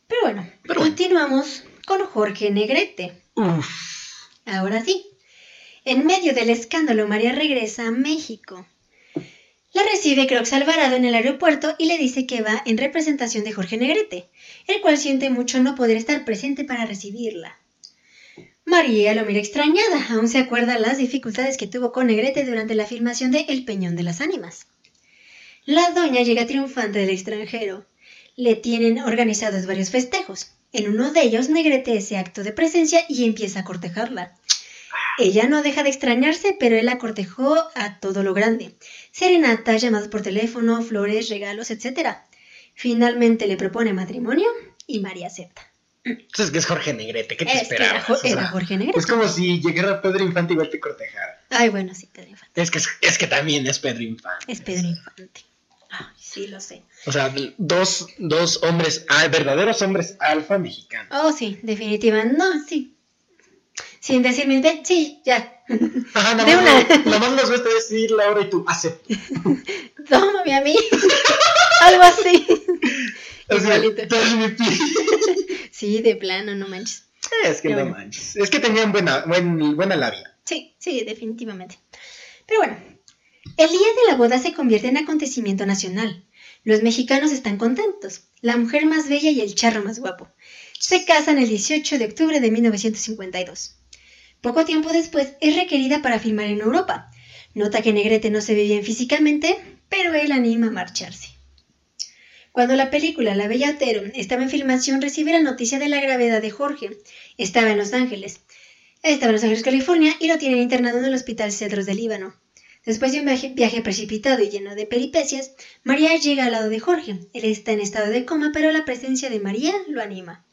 Pero bueno, Pero bueno. continuamos con Jorge Negrete. Uf. Ahora sí, en medio del escándalo, María regresa a México. La recibe Crox Alvarado en el aeropuerto y le dice que va en representación de Jorge Negrete, el cual siente mucho no poder estar presente para recibirla. María lo mira extrañada, aún se acuerda las dificultades que tuvo con Negrete durante la filmación de El Peñón de las Ánimas. La doña llega triunfante del extranjero. Le tienen organizados varios festejos. En uno de ellos, Negrete hace acto de presencia y empieza a cortejarla. Ella no deja de extrañarse, pero él la cortejó a todo lo grande. Serenatas, llamadas por teléfono, flores, regalos, etc. Finalmente le propone matrimonio y María acepta. Entonces, que es Jorge Negrete? ¿Qué te Es que era, esperabas? Jo- O sea, era Jorge Negrete. Es como si llegara Pedro Infante igual te cortejara. Ay, bueno, sí, Pedro Infante. Es que, es, es que también es Pedro Infante. Es Pedro Infante. Ay, sí, lo sé. O sea, dos, dos hombres, ah, verdaderos hombres alfa mexicanos. Oh, sí, definitiva. No, sí. Sin decirme, "Ven, sí, ya. Ajá, nada De más, una. Nada más nos gusta decir Laura y tú, acepto. Tómame a mí. Algo así. Igualito. Sí, de plano, no manches. Es que Pero no bueno. manches. Es que tenían buena, buen- buena labia. Sí, sí, definitivamente. Pero bueno, el día de la boda se convierte en acontecimiento nacional. Los mexicanos están contentos. La mujer más bella y el charro más guapo. Se casan el 18 de octubre de 1952. Poco tiempo después es requerida para filmar en Europa. Nota que Negrete no se ve bien físicamente, pero él anima a marcharse. Cuando la película La Bella Otero estaba en filmación, recibe la noticia de la gravedad de Jorge. Estaba en Los Ángeles. Estaba en Los Ángeles, California, y lo tienen internado en el Hospital Cedros de Líbano. Después de un viaje, viaje precipitado y lleno de peripecias, María llega al lado de Jorge. Él está en estado de coma, pero la presencia de María lo anima.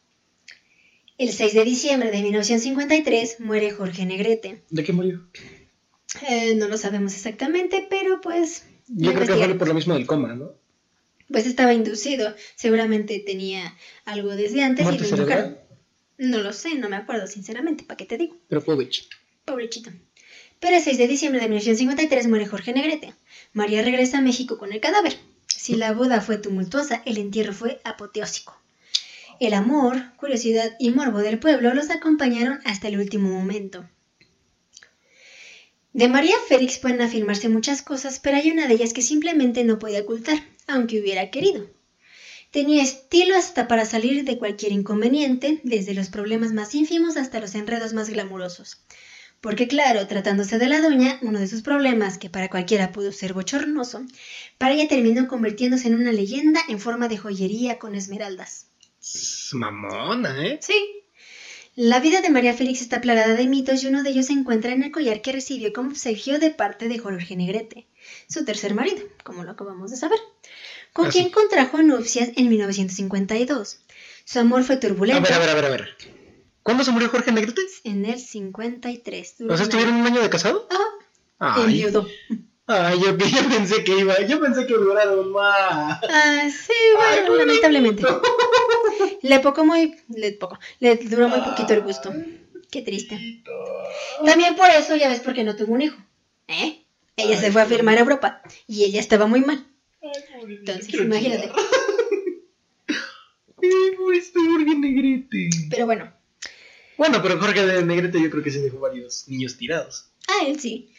El 6 de diciembre de 1953 muere Jorge Negrete. ¿De qué murió? Eh, no lo sabemos exactamente, pero pues... Yo creo que fue por lo mismo del coma, ¿no? Pues estaba inducido. Seguramente tenía algo desde antes y ¿Muerte lo. No lo sé, no me acuerdo, sinceramente, ¿para qué te digo? Pero pobrecito. Pobrechito. Pero el 6 de diciembre de 1953 muere Jorge Negrete. María regresa a México con el cadáver. Si la boda fue tumultuosa, el entierro fue apoteósico. El amor, curiosidad y morbo del pueblo los acompañaron hasta el último momento. De María Félix pueden afirmarse muchas cosas, pero hay una de ellas que simplemente no podía ocultar, aunque hubiera querido. Tenía estilo hasta para salir de cualquier inconveniente, desde los problemas más ínfimos hasta los enredos más glamurosos. Porque claro, tratándose de la doña, uno de sus problemas, que para cualquiera pudo ser bochornoso, para ella terminó convirtiéndose en una leyenda en forma de joyería con esmeraldas. Es Mamona, ¿eh? Sí. La vida de María Félix está plagada de mitos y uno de ellos se encuentra en el collar que recibió como obsequio de parte de Jorge Negrete, su tercer marido, como lo acabamos de saber, con Ah, quien contrajo nupcias en 1952. Su amor fue A turbulento ver, a ver, a ver, a ver. ¿Cuándo se murió Jorge Negrete? en el 53. duró ¿O sea, estuvieron un año de casado? Ajá, Ay, enviudó. ay yo, yo pensé que iba, yo pensé que duraron más. Ah, sí, Ay, bueno, lamentablemente. Le poco muy, le poco, le duró muy poquito el gusto. Qué triste. También por eso, ya ves por qué no tuvo un hijo. ¿Eh? Ella se fue a firmar a Europa y ella estaba muy mal. Entonces, imagínate. Ay, pobrecito Jorge Negrete. Pero bueno, Bueno, pero Jorge de Negrete yo creo que se dejó varios niños tirados. a él sí.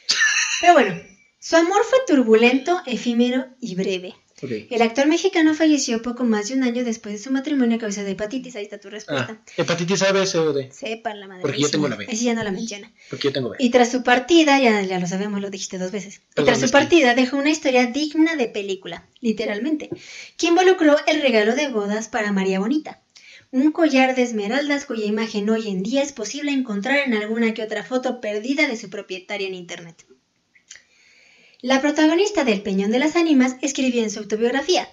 Pero bueno, su amor fue turbulento, efímero y breve. El actor mexicano falleció poco más de un año después de su matrimonio a causa de hepatitis. Ahí está tu respuesta. Ah, hepatitis A, B, C o D. Sepa la madre. Porque yo tengo la B. Así ya no la menciona. Porque yo tengo B. Y tras su partida, ya, ya lo sabemos, lo dijiste dos veces. Y tras su partida dejó una historia digna de película, literalmente, que involucró el regalo de bodas para María Bonita. un collar de esmeraldas cuya imagen hoy en día es posible encontrar en alguna que otra foto perdida de su propietaria en Internet. La protagonista del Peñón de las Ánimas escribió en su autobiografía,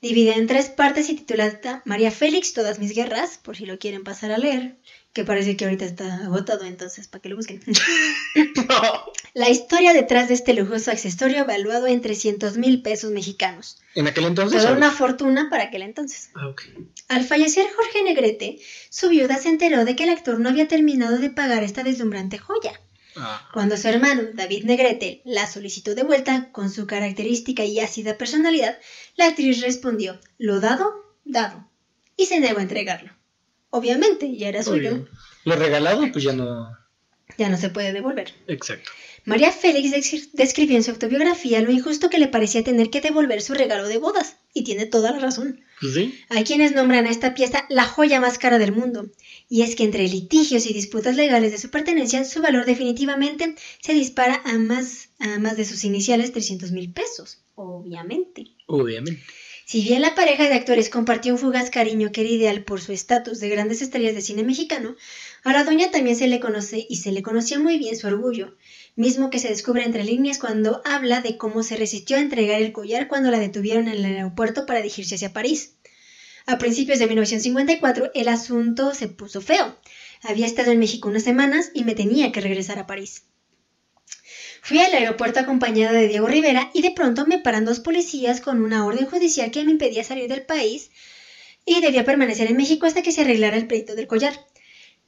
dividida en tres partes y titulada María Félix, Todas mis guerras, por si lo quieren pasar a leer, que parece que ahorita está agotado, entonces para que lo busquen. La historia detrás de este lujoso accesorio evaluado en 300 mil pesos mexicanos. ¿En aquel entonces? Toda una fortuna para aquel entonces. Ah. Al fallecer Jorge Negrete, su viuda se enteró de que el actor no había terminado de pagar esta deslumbrante joya. Ah, Cuando su hermano, David Negrete, la solicitó de vuelta con su característica y ácida personalidad, la actriz respondió, lo dado, dado, y se negó a entregarlo. Obviamente, ya era suyo. Lo regalado, pues ya no. Ya no se puede devolver. Exacto. María Félix describió en su autobiografía lo injusto que le parecía tener que devolver su regalo de bodas, y tiene toda la razón. Pues sí. Hay quienes nombran a esta pieza la joya más cara del mundo, y es que entre litigios y disputas legales de su pertenencia, su valor definitivamente se dispara a más, a más de sus iniciales 300 mil pesos, obviamente. Obviamente. Si bien la pareja de actores compartió un fugaz cariño que era ideal por su estatus de grandes estrellas de cine mexicano, a la doña también se le conoce y se le conoció muy bien su orgullo, mismo que se descubre entre líneas cuando habla de cómo se resistió a entregar el collar cuando la detuvieron en el aeropuerto para dirigirse hacia París. A principios de 1954 el asunto se puso feo. Había estado en México unas semanas y me tenía que regresar a París. Fui al aeropuerto acompañada de Diego Rivera y de pronto me paran dos policías con una orden judicial que me impedía salir del país y debía permanecer en México hasta que se arreglara el pleito del collar.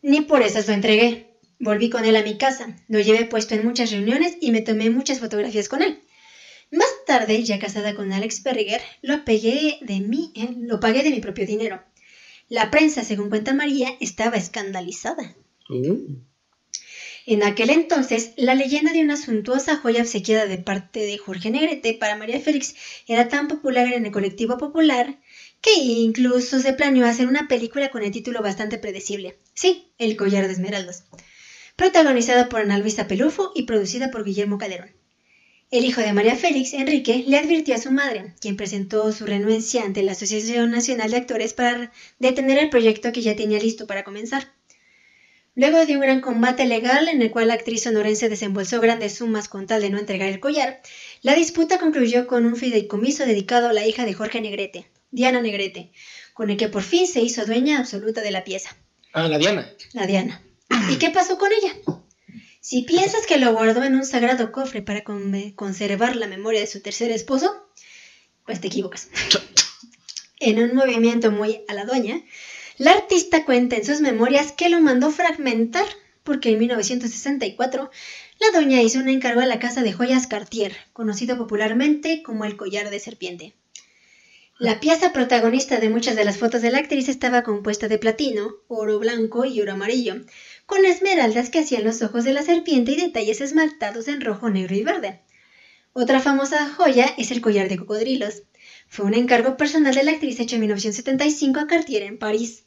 Ni por esas lo entregué. Volví con él a mi casa, lo llevé puesto en muchas reuniones y me tomé muchas fotografías con él. Más tarde, ya casada con Alex Berger, lo pagué de mí, eh, lo pagué de mi propio dinero. La prensa, según cuenta María, estaba escandalizada. Uh, En aquel entonces, la leyenda de una suntuosa joya obsequiada de parte de Jorge Negrete para María Félix era tan popular en el colectivo popular que incluso se planeó hacer una película con el título bastante predecible. Sí, El collar de esmeraldas. Protagonizada por Ana Luisa Pelufo y producida por Guillermo Calderón. El hijo de María Félix, Enrique, le advirtió a su madre, quien presentó su renuencia ante la Asociación Nacional de Actores para detener el proyecto que ya tenía listo para comenzar. Luego de un gran combate legal en el cual la actriz sonorense desembolsó grandes sumas con tal de no entregar el collar, la disputa concluyó con un fideicomiso dedicado a la hija de Jorge Negrete, Diana Negrete, con el que por fin se hizo dueña absoluta de la pieza, Ah, la Diana. la Diana. ¿Y qué pasó con ella? Si piensas que lo guardó en un sagrado cofre para con- conservar la memoria de su tercer esposo, pues te equivocas. En un movimiento muy a la doña, la artista cuenta en sus memorias que lo mandó fragmentar porque en 1964 la doña hizo un encargo a la casa de joyas Cartier, conocido popularmente como el collar de serpiente. La pieza protagonista de muchas de las fotos de la actriz estaba compuesta de platino, oro blanco y oro amarillo, con esmeraldas que hacían los ojos de la serpiente y detalles esmaltados en rojo, negro y verde. Otra famosa joya es el collar de cocodrilos. Fue un encargo personal de la actriz hecho en 1975 a Cartier en París.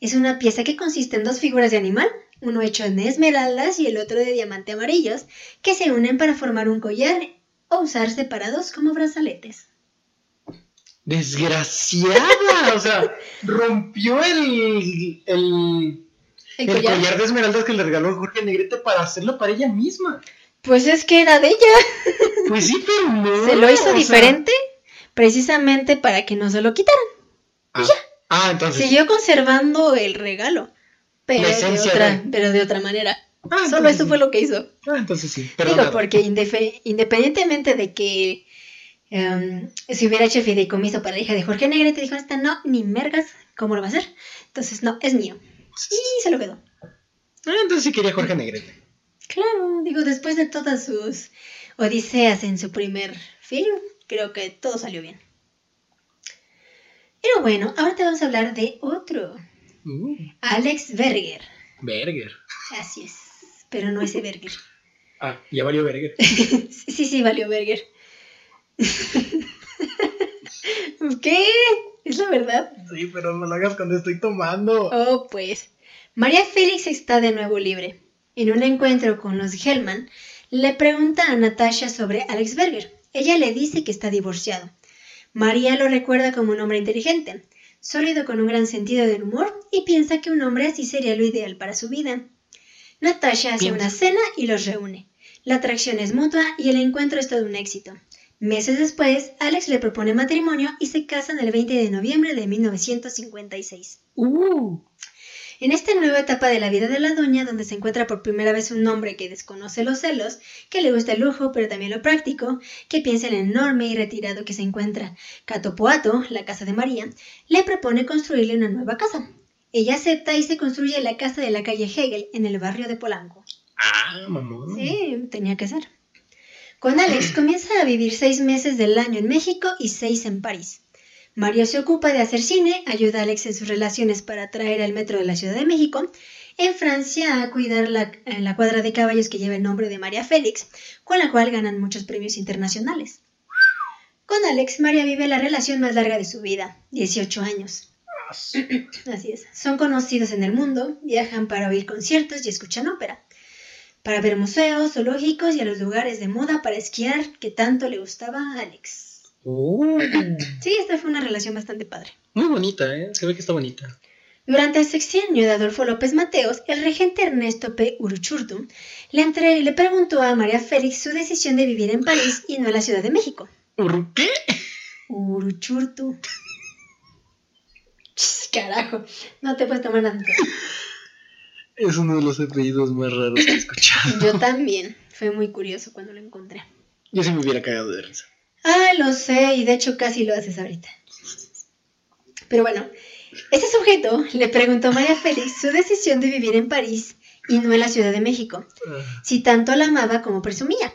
Es una pieza que consiste en dos figuras de animal, uno hecho de esmeraldas y el otro de diamante amarillos, que se unen para formar un collar o usar separados como brazaletes. Desgraciada. o sea, rompió el, el, ¿El el collar? collar de esmeraldas que le regaló Jorge Negrete para hacerlo para ella misma. Pues es que era de ella. Pues sí, pero no. Se lo hizo sea- diferente precisamente para que no se lo quitaran. Ah, ah, entonces. Siguió conservando el regalo, pero de otra, de- pero de otra manera. Ah, Solo eso sí. fue lo que hizo. Ah, entonces sí. Digo, porque independientemente de que em, si hubiera hecho fideicomiso para la hija de Jorge Negrete, dijo, esta no, ni mergas, ¿cómo lo va a hacer? Entonces, no, es mío. Y se lo quedó. Ah, entonces sí quería Jorge Negrete. Claro, digo, después de todas sus odiseas en su primer film, creo que todo salió bien. Pero bueno, ahora te vamos a hablar de otro, Uh, Alex Berger. Berger. Así es, pero no ese Berger. Ah, ya valió Berger. Sí, sí, valió Berger. ¿Qué? Es la verdad. Sí, pero no lo hagas cuando estoy tomando. Oh, pues. María Félix está de nuevo libre. En un encuentro con los Hellman, le pregunta a Natasha sobre Alex Berger. Ella le dice que está divorciado. María lo recuerda como un hombre inteligente. sólido con un gran sentido del humor y piensa que un hombre así sería lo ideal para su vida. Natasha hace una cena y los reúne. La atracción es mutua y el encuentro es todo un éxito. Meses después, Alex le propone matrimonio y se casan el 20 de noviembre de 1956. Uh, En esta nueva etapa de la vida de la doña, donde se encuentra por primera vez un hombre que desconoce los celos, que le gusta el lujo pero también lo práctico, que piensa en el enorme y retirado que se encuentra Catopoato, la casa de María, le propone construirle una nueva casa. Ella acepta y se construye la casa de la calle Hegel en el barrio de Polanco. ah, mamón. Sí, tenía que ser. Con Alex comienza a vivir seis meses del año en México y seis en París. Mario se ocupa de hacer cine, ayuda a Alex en sus relaciones para traer al metro de la Ciudad de México. En Francia a cuidar la, eh, la cuadra de caballos que lleva el nombre de María Félix, con la cual ganan muchos premios internacionales. Con Alex, María vive la relación más larga de su vida, 18 años. Así es. Son conocidos en el mundo, viajan para oír conciertos y escuchan ópera, para ver museos, zoológicos y a los lugares de moda para esquiar que tanto le gustaba a Alex. Uh, Sí, esta fue una relación bastante padre. muy bonita, ¿eh? Se ve que está bonita. Durante el sexenio de Adolfo López Mateos, el regente Ernesto P. Uruchurtu le, entre- le preguntó a María Félix su decisión de vivir en París y no en la Ciudad de México. ¿Ur- ¿Qué? Uruchurtu. Carajo, no te puedes tomar nada. Es uno de los apellidos más raros que he escuchado. Yo también. Fue muy curioso cuando lo encontré. Yo sí me hubiera cagado de risa. Ah, lo sé, y de hecho casi lo haces ahorita. Pero bueno, ese sujeto le preguntó a María Félix su decisión de vivir en París y no en la Ciudad de México, Ah, si tanto la amaba como presumía.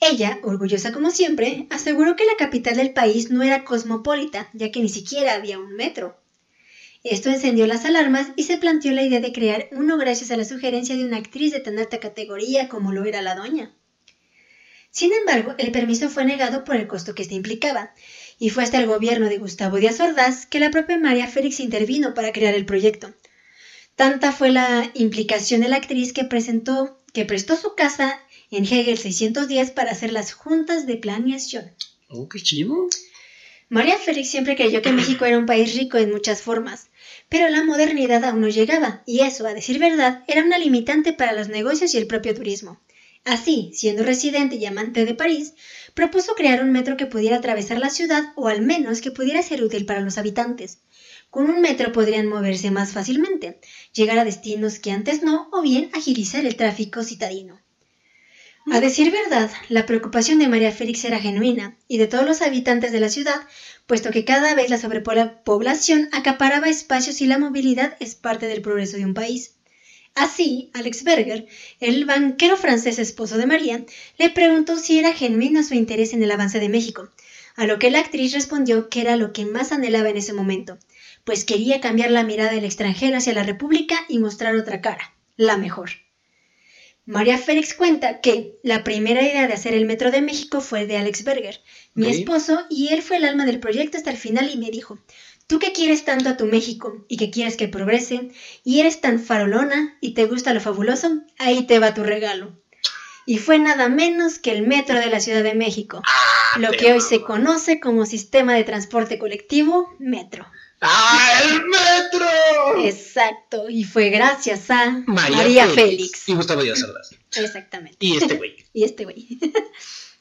Ella, orgullosa como siempre, aseguró que la capital del país no era cosmopolita, ya que ni siquiera había un metro. Esto encendió las alarmas y se planteó la idea de crear uno gracias a la sugerencia de una actriz de tan alta categoría como lo era la doña. Sin embargo, el permiso fue negado por el costo que esto implicaba, y fue hasta el gobierno de Gustavo Díaz Ordaz que la propia María Félix intervino para crear el proyecto. Tanta fue la implicación de la actriz que presentó, que prestó su casa en Hegel 610 para hacer las juntas de planeación. Oh, qué chido. María Félix siempre creyó que México era un país rico en muchas formas, pero la modernidad aún no llegaba, y eso, a decir verdad, era una limitante para los negocios y el propio turismo. Así, siendo residente y amante de París, propuso crear un metro que pudiera atravesar la ciudad o al menos que pudiera ser útil para los habitantes. Con un metro podrían moverse más fácilmente, llegar a destinos que antes no, o bien agilizar el tráfico citadino. A decir verdad, la preocupación de María Félix era genuina, y de todos los habitantes de la ciudad, puesto que cada vez la sobrepoblación acaparaba espacios y la movilidad es parte del progreso de un país. Así, Alex Berger, el banquero francés esposo de María, le preguntó si era genuino su interés en el avance de México, a lo que la actriz respondió que era lo que más anhelaba en ese momento, pues quería cambiar la mirada del extranjero hacia la República y mostrar otra cara, la mejor. María Félix cuenta que la primera idea de hacer el Metro de México fue de Alex Berger, mi esposo, y él fue el alma del proyecto hasta el final y me dijo, tú que quieres tanto a tu México y que quieres que progrese, y eres tan farolona y te gusta lo fabuloso, ahí te va tu regalo. Y fue nada menos que el Metro de la Ciudad de México, lo que hoy se conoce como Sistema de Transporte Colectivo Metro. ¡Ah, el metro! Exacto, y fue gracias a María María, Félix. Félix. Y Gustavo Díaz Ordaz. Exactamente. Y este güey. Y este güey.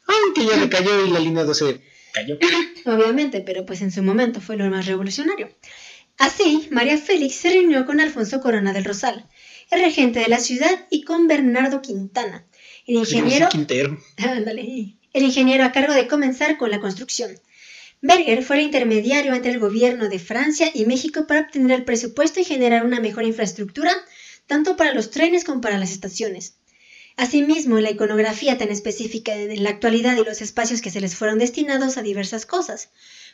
Aunque ya le cayó y la línea 12 cayó. Obviamente, pero pues en su momento fue lo más revolucionario. Así, María Félix se reunió con Alfonso Corona del Rosal, el regente de la ciudad, y con Bernardo Quintana, el ingeniero, Quintero. Ándale, el ingeniero a cargo de comenzar con la construcción. Berger fue el intermediario entre el gobierno de Francia y México para obtener el presupuesto y generar una mejor infraestructura, tanto para los trenes como para las estaciones. Asimismo, la iconografía tan específica de la actualidad y los espacios que se les fueron destinados a diversas cosas,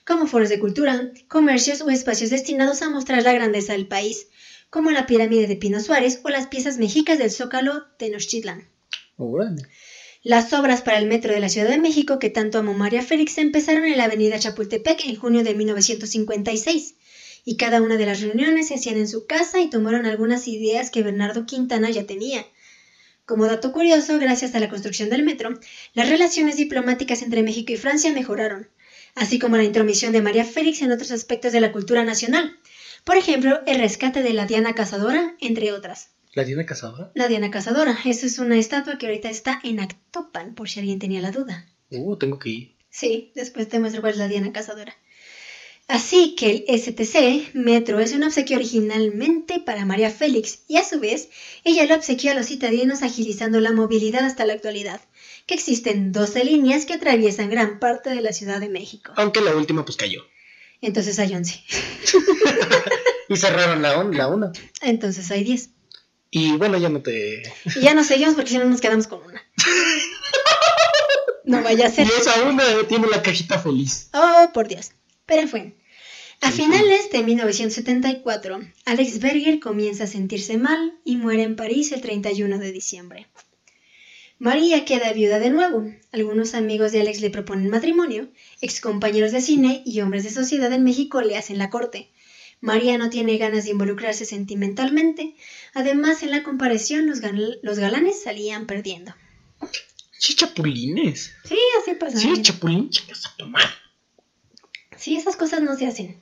como foros de cultura, comercios o espacios destinados a mostrar la grandeza del país, como la pirámide de Pino Suárez o las piezas mexicas del Zócalo Tenochtitlan. Órale. Las obras para el metro de la Ciudad de México que tanto amó María Félix empezaron en la avenida Chapultepec en junio de 1956, y cada una de las reuniones se hacían en su casa y tomaron algunas ideas que Bernardo Quintana ya tenía. Como dato curioso, gracias a la construcción del metro, las relaciones diplomáticas entre México y Francia mejoraron. así como la intromisión de María Félix en otros aspectos de la cultura nacional. Por ejemplo, el rescate de la Diana Cazadora, entre otras. ¿La tiene cazadora? La Diana Cazadora, esa es una estatua que ahorita está en Actopan, por si alguien tenía la duda. Uh, tengo que ir. Sí, después te muestro cuál es la Diana Cazadora. Así que el STC, Metro, es un obsequio originalmente para María Félix y a su vez ella lo obsequió a los citadinos agilizando la movilidad hasta la actualidad, que existen 12 líneas que atraviesan gran parte de la Ciudad de México. Aunque la última pues cayó. Entonces hay 11. Y cerraron la, on- la una. Entonces hay 10. Y bueno, ya no te... Y ya nos seguimos porque si no nos quedamos con una. No vaya a Y ser. esa una tiene la cajita feliz. Oh, por Dios. Pero en fin. A finales de 1974, Alex Berger comienza a sentirse mal y muere en París el 31 de diciembre. María queda viuda de nuevo. Algunos amigos de Alex le proponen matrimonio, excompañeros de cine y hombres de sociedad en México le hacen la corte. María no tiene ganas de involucrarse sentimentalmente. Además, en la comparación, los, gal- los galanes salían perdiendo. Sí, chapulines. Sí, así pasa. Sí, chapulín, chingas a tu madre. Sí, esas cosas no se hacen.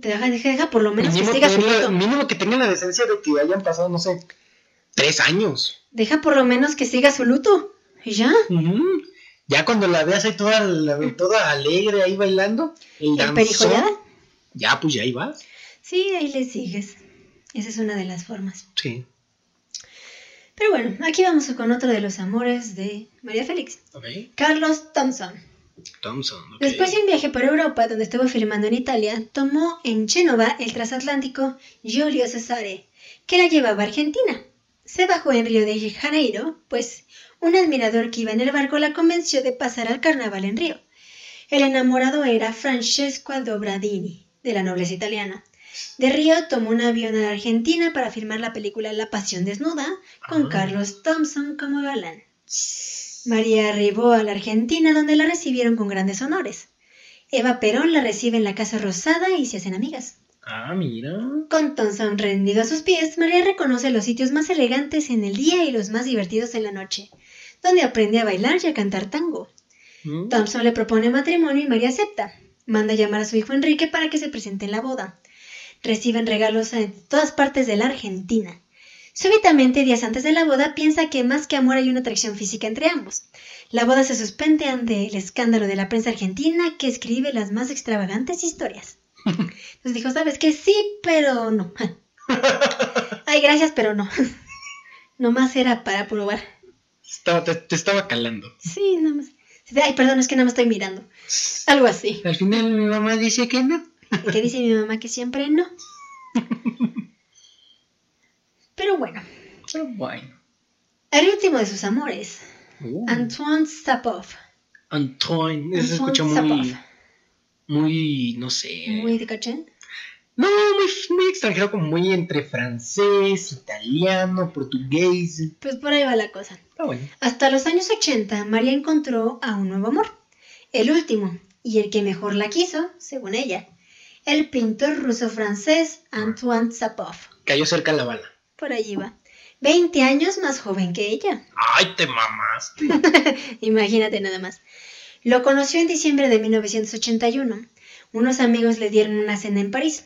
Te deja, deja, deja por lo menos que siga su luto. mínimo que tengan la decencia de que hayan pasado, no sé, tres años. Deja por lo menos que siga su luto. Y ya. Ya cuando la veas ahí toda, la- toda alegre ahí bailando, el ya pues ya ahí vas. Sí, ahí le sigues. Esa es una de las formas. Sí. Pero bueno, aquí vamos con otro de los amores de María Félix. Ok. Carlos Thompson. Thompson. Después de un viaje por Europa donde estuvo firmando en Italia, tomó en Génova el transatlántico Giulio Cesare, que la llevaba a Argentina. Se bajó en Río de Janeiro, pues un admirador que iba en el barco la convenció de pasar al carnaval en Río. El enamorado era Francesco Dobradini, de la nobleza italiana. De Río tomó un avión a la Argentina para filmar la película La Pasión Desnuda, con Ah. Carlos Thompson como galán. María arribó a la Argentina donde la recibieron con grandes honores. Eva Perón la recibe en la Casa Rosada y se hacen amigas. Ah, mira. Con Thompson rendido a sus pies, María reconoce los sitios más elegantes en el día y los más divertidos en la noche, donde aprende a bailar y a cantar tango. Mm. Thompson le propone matrimonio y María acepta. Manda llamar a su hijo Enrique para que se presente en la boda. Reciben regalos de todas partes de la Argentina. Súbitamente, días antes de la boda, piensa que más que amor hay una atracción física entre ambos. La boda se suspende ante el escándalo de la prensa argentina que escribe las más extravagantes historias. Entonces dijo, ¿sabes qué? Sí, pero no. Ay, gracias, pero no. Nomás era para probar. Estaba- te, te estaba calando. Sí, nomás. Ay, perdón, es que no me estoy mirando. Algo así. Al final mi mamá dice que no. Que dice mi mamá que siempre no. Pero bueno, Pero bueno. el último de sus amores, Uh, Antoine Sapov. Antoine. Eso se Antoine escucha muy. Sapov. Muy. No sé. Muy de cachén. No, muy, muy extranjero, como muy entre francés, italiano, portugués. Pues por ahí va la cosa. Bueno. Hasta los años 80, María encontró a un nuevo amor. El último, y el que mejor la quiso, según ella. El pintor ruso-francés Antoine Sapov. Cayó cerca la bala. Por allí va. 20 años más joven que ella. Ay, te mamaste. Imagínate nada más. Lo conoció en diciembre de 1981. Unos amigos le dieron una cena en París.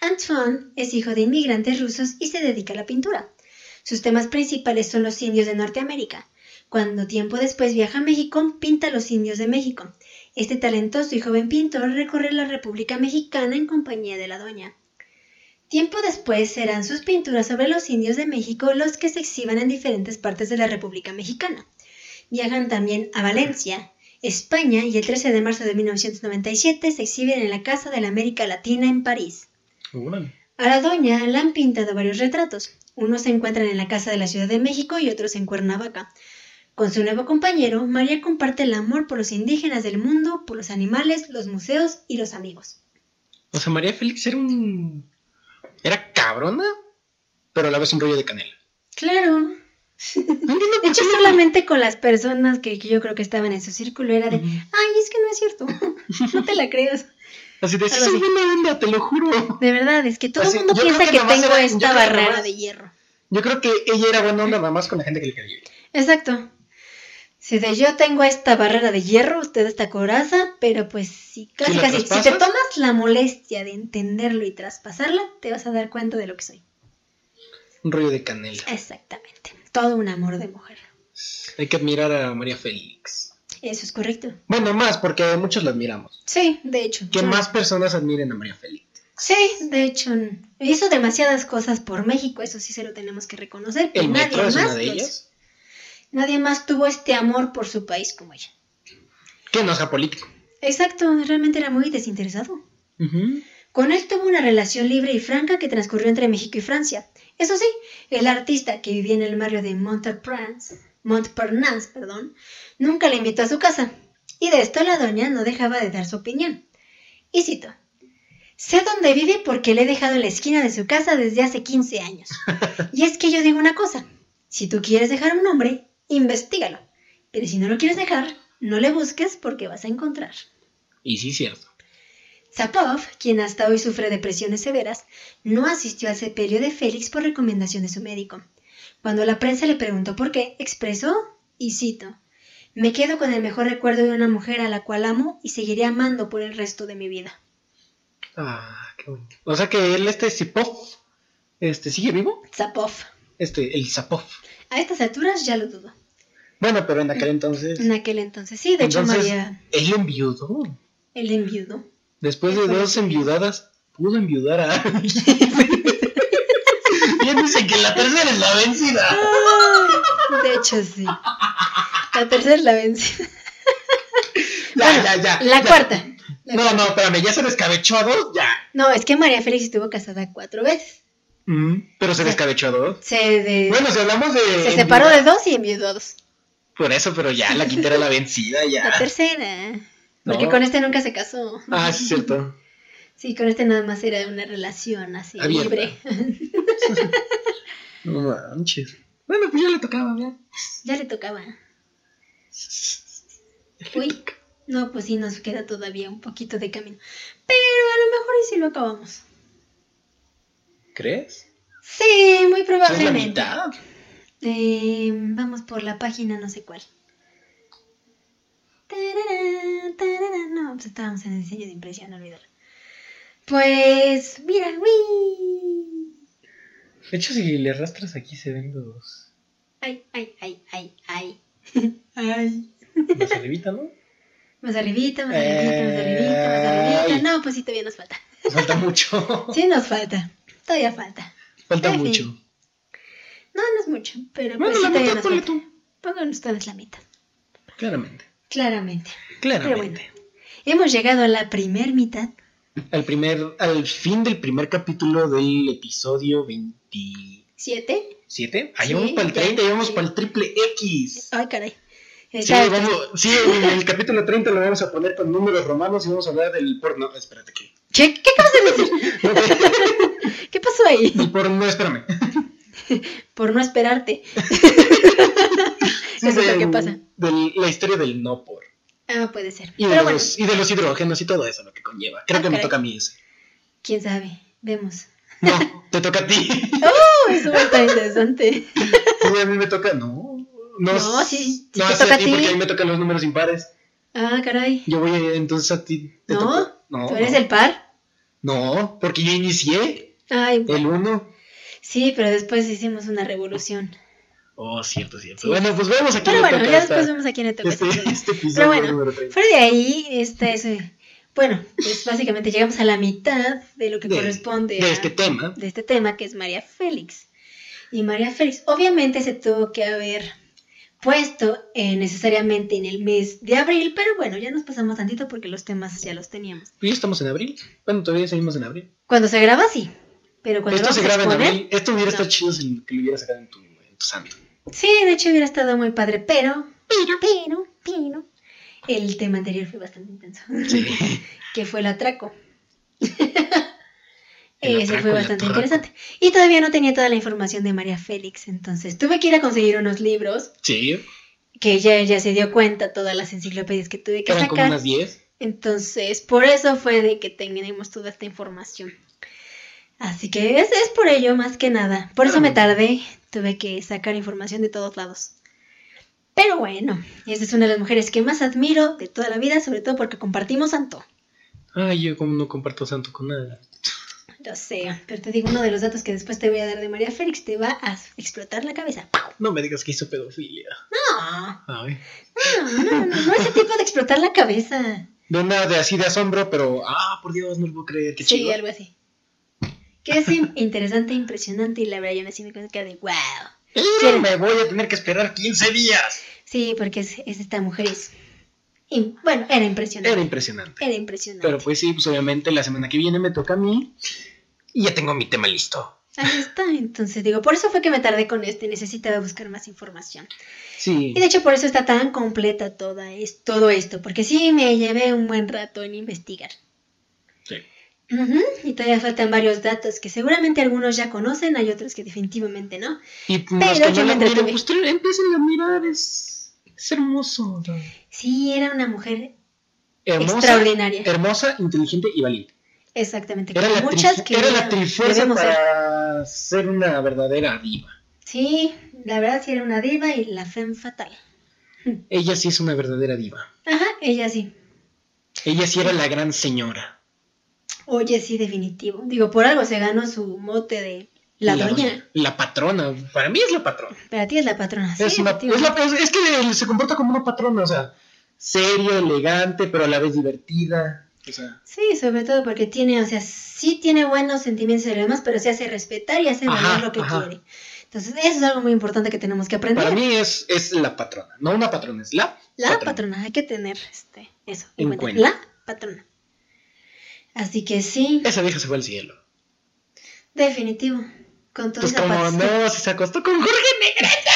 Antoine es hijo de inmigrantes rusos y se dedica a la pintura. Sus temas principales son los indios de Norteamérica. Cuando tiempo después viaja a México, pinta a los indios de México. Este talentoso y joven pintor recorre la República Mexicana en compañía de la doña. Tiempo después serán sus pinturas sobre los indios de México los que se exhiban en diferentes partes de la República Mexicana. Viajan también a Valencia, España y el 13 de marzo de 1997 se exhiben en la Casa de la América Latina en París. A la doña le han pintado varios retratos. Unos se encuentran en la Casa de la Ciudad de México y otros en Cuernavaca. Con su nuevo compañero, María comparte el amor por los indígenas del mundo, por los animales, los museos y los amigos. O sea, María Félix era un. Era cabrona, pero a la vez un rollo de canela. Claro. No De hecho, solamente con las personas que, yo creo que estaban en su círculo era de, ay, es que no es cierto, no te la creas. Así de, soy buena onda, te lo juro. De verdad, es que todo el mundo piensa que, tengo era- esta barrera de hierro. Yo creo que ella era buena onda nada más con la gente que le quería. Exacto. Si de yo tengo esta barrera de hierro, usted esta coraza, pero pues si casi casi, si te tomas la molestia de entenderlo y traspasarla, te vas a dar cuenta de lo que soy. Un rollo de canela. Exactamente. Todo un amor de mujer. Hay que admirar a María Félix. Eso es correcto. Bueno, más, porque muchos la admiramos. Sí, de hecho. Que yo- más personas admiren a María Félix. Sí, de hecho. Hizo demasiadas cosas por México, eso sí se lo tenemos que reconocer. El nadie metro es más una de ellas. Nadie más tuvo este amor por su país como ella. Que no sea político. Exacto, realmente era muy desinteresado. Con él tuvo una relación libre y franca que transcurrió entre México y Francia. Eso sí, el artista que vivía en el barrio de Montparnasse, Montparnasse, perdón, nunca le invitó a su casa. Y de esto la doña no dejaba de dar su opinión. Y cito, sé dónde vive porque le he dejado en la esquina de su casa desde hace 15 años. Y es que yo digo una cosa, si tú quieres dejar a un hombre, investigalo. Pero si no lo quieres dejar, no le busques porque vas a encontrar. Y sí, cierto. Zapov, quien hasta hoy sufre depresiones severas, no asistió al sepelio de Félix por recomendación de su médico. Cuando la prensa le preguntó por qué, expresó, y cito, Me quedo con el mejor recuerdo de una mujer a la cual amo y seguiré amando por el resto de mi vida. Ah, qué bonito. O sea que él, este Zipov, este, ¿sigue vivo? Zapov. Este, el Zapov. A estas alturas ya lo dudo. Bueno, pero en aquel entonces. En aquel entonces, sí, de hecho María, él enviudó. él enviudó. Después de dos enviudadas, pudo enviudar a alguien. Dice que la tercera es la vencida. De hecho, sí. La tercera es la vencida. Ya, ya, ya. La ya. cuarta. La No, no, espérame, ya se descabechó a dos, ya. No, es que María Félix estuvo casada cuatro veces. Mm, pero se descabechó a dos. Se, de- Bueno, si hablamos de. se separó de dos y enviudó a dos. Por eso, pero ya, la quinta era la vencida, La ya. tercera. Porque No. con este nunca se casó. Ah, sí, es cierto. Sí, con este nada más era una relación así, Abierta. libre. No manches. Bueno, pues ya le tocaba, ya. ya le tocaba. Uy, no, pues sí, nos queda todavía un poquito de camino. Pero a lo mejor y si lo acabamos. ¿Crees? Sí, muy Es la probablemente. mitad. Eh, vamos por la página no sé cuál. Tarara, tarara. No, pues estábamos en el diseño de impresión, no olvidarlo. Pues, mira, uy. De hecho, si le arrastras aquí se ven dos. Ay, ay, ay, ay, ay. ay. Más arribita, ¿no? Más arribita, más arribita, más arribita, más arribita. No, pues sí, todavía nos falta. Falta mucho. Sí, nos falta. Todavía falta. Falta fin. mucho. No, no es mucho, pero pues Bueno, sí, la mitad, ponle falta. tú. Pongan ustedes la mitad. Claramente. Claramente. Claramente. Pero bueno, hemos llegado a la primer mitad. Al primer, al fin del primer capítulo del episodio 27. ¿Siete? Ahí Sí, vamos para el ya, 30 y vamos sí. para el triple X. Ay, caray. Sí, vamos, sí, en el capítulo 30 lo vamos a poner con números romanos y vamos a hablar del porno. Espérate que. ¿Qué, ¿Qué acabas de decir? ¿Qué pasó ahí? El porno, espérame. Por no esperarte. Sí, Eso es lo que pasa. de la historia del no por. Ah, puede ser. Y de, bueno, los, y de los hidrógenos y todo eso lo que conlleva. Creo Ah, que me toca a mí ese. quién sabe. Vemos. No, te toca a ti. Oh, eso va a estar interesante. Sí, a mí me toca. No. No, No, sí, sí no, te toca a ti porque a mí me tocan los números impares. Ah, caray. Yo voy a- entonces a ti. te No, no. ¿Tú eres no. el par? No, porque yo inicié Ay, el 1. sí, pero después hicimos una revolución. Oh, cierto, cierto. Sí. Bueno, pues vemos a quién Pero bueno, ya después vemos a quién le toca. este, este este episodio Pero bueno, número 30. Fuera de ahí, esta es. eh, Bueno, pues básicamente llegamos a la mitad de lo que De- corresponde de a- este tema. de este tema, que es María Félix. Y María Félix, obviamente se tuvo que haber puesto eh, necesariamente en el mes de abril, pero bueno, ya nos pasamos tantito porque los temas ya los teníamos. Pues ya estamos en abril. Bueno, todavía seguimos en abril. Cuando se graba, sí. Pero cuando Esto lo se graba en abril. Esto hubiera no. estado chido si que lo hubiera sacado en tu, en tu santo. Sí, de hecho hubiera estado muy padre, pero, pero, pero, pero, el tema anterior fue bastante intenso. Sí. que fue el atraco. Atraco, fue bastante interesante. Y todavía no tenía toda la información de María Félix, entonces tuve que ir a conseguir unos libros Sí, que ella ya se dio cuenta, todas las enciclopedias que tuve que eran como sacar. unas 10. Entonces, por eso fue de que tenemos toda esta información. Así que es, es por ello, más que nada. Por eso me tardé, tuve que sacar información de todos lados. Pero bueno, esta es una de las mujeres que más admiro de toda la vida, sobre todo porque compartimos santo. Ay, yo como no comparto santo con nada. Lo sé, pero te digo uno de los datos que después te voy a dar de María Félix, te va a explotar la cabeza. ¡Pau! No me digas que hizo pedofilia. No, Ay. no, no, no, no ese tipo de explotar la cabeza. No nada de así de asombro, pero ah, por Dios, no lo puedo creer, qué Sí, chido. algo así. Que es in- interesante, impresionante y la verdad yo me siento con cara de wow. Pero me voy a tener que esperar 15 días. Sí, porque es, es esta mujer es... bueno, era impresionante. Era impresionante. Era impresionante. Pero pues sí, pues obviamente la semana que viene me toca a mí. Y ya tengo mi tema listo. Ahí está, entonces digo, por eso fue que me tardé con este, necesitaba buscar más información. Sí. Y de hecho por eso está tan completa toda es, todo esto, porque sí me llevé un buen rato en investigar. Sí. Ujú, Y todavía faltan varios datos que seguramente algunos ya conocen, hay otros que definitivamente no. Y Pero los que yo no me entretuve. pues empiecen a mirar, es, es hermoso. Sí, era una mujer Hermosa, extraordinaria. hermosa, inteligente y valiente. Exactamente, Era la, muchas que era la trifuerza ser. para ser una verdadera diva. Sí, la verdad sí era una diva y la femme fatal. Ella sí es una verdadera diva. Ajá, ella sí. Ella sí era la gran señora. Oye, sí, definitivo. Digo, por algo se ganó su mote de la, doña. La patrona. Para mí es la patrona. Para ti es la patrona. Sí, es, una- es la- es- es que se comporta como una patrona, o sea, seria, elegante, pero a la vez divertida. O sea, Sí, sobre todo porque tiene, o sea, sí tiene buenos sentimientos y demás, pero se hace respetar y hace Ajá, valer lo que ajá. quiere. Entonces, eso es algo muy importante que tenemos que aprender. para mí es, es la patrona. No una patrona, es la, la patrona. hay que tener este, eso En en cuenta. cuenta. La patrona. Así que sí, Esa vieja se fue al cielo. definitivo. Con todo Pues y como zapatos. no, si se acostó con Jorge Negrete.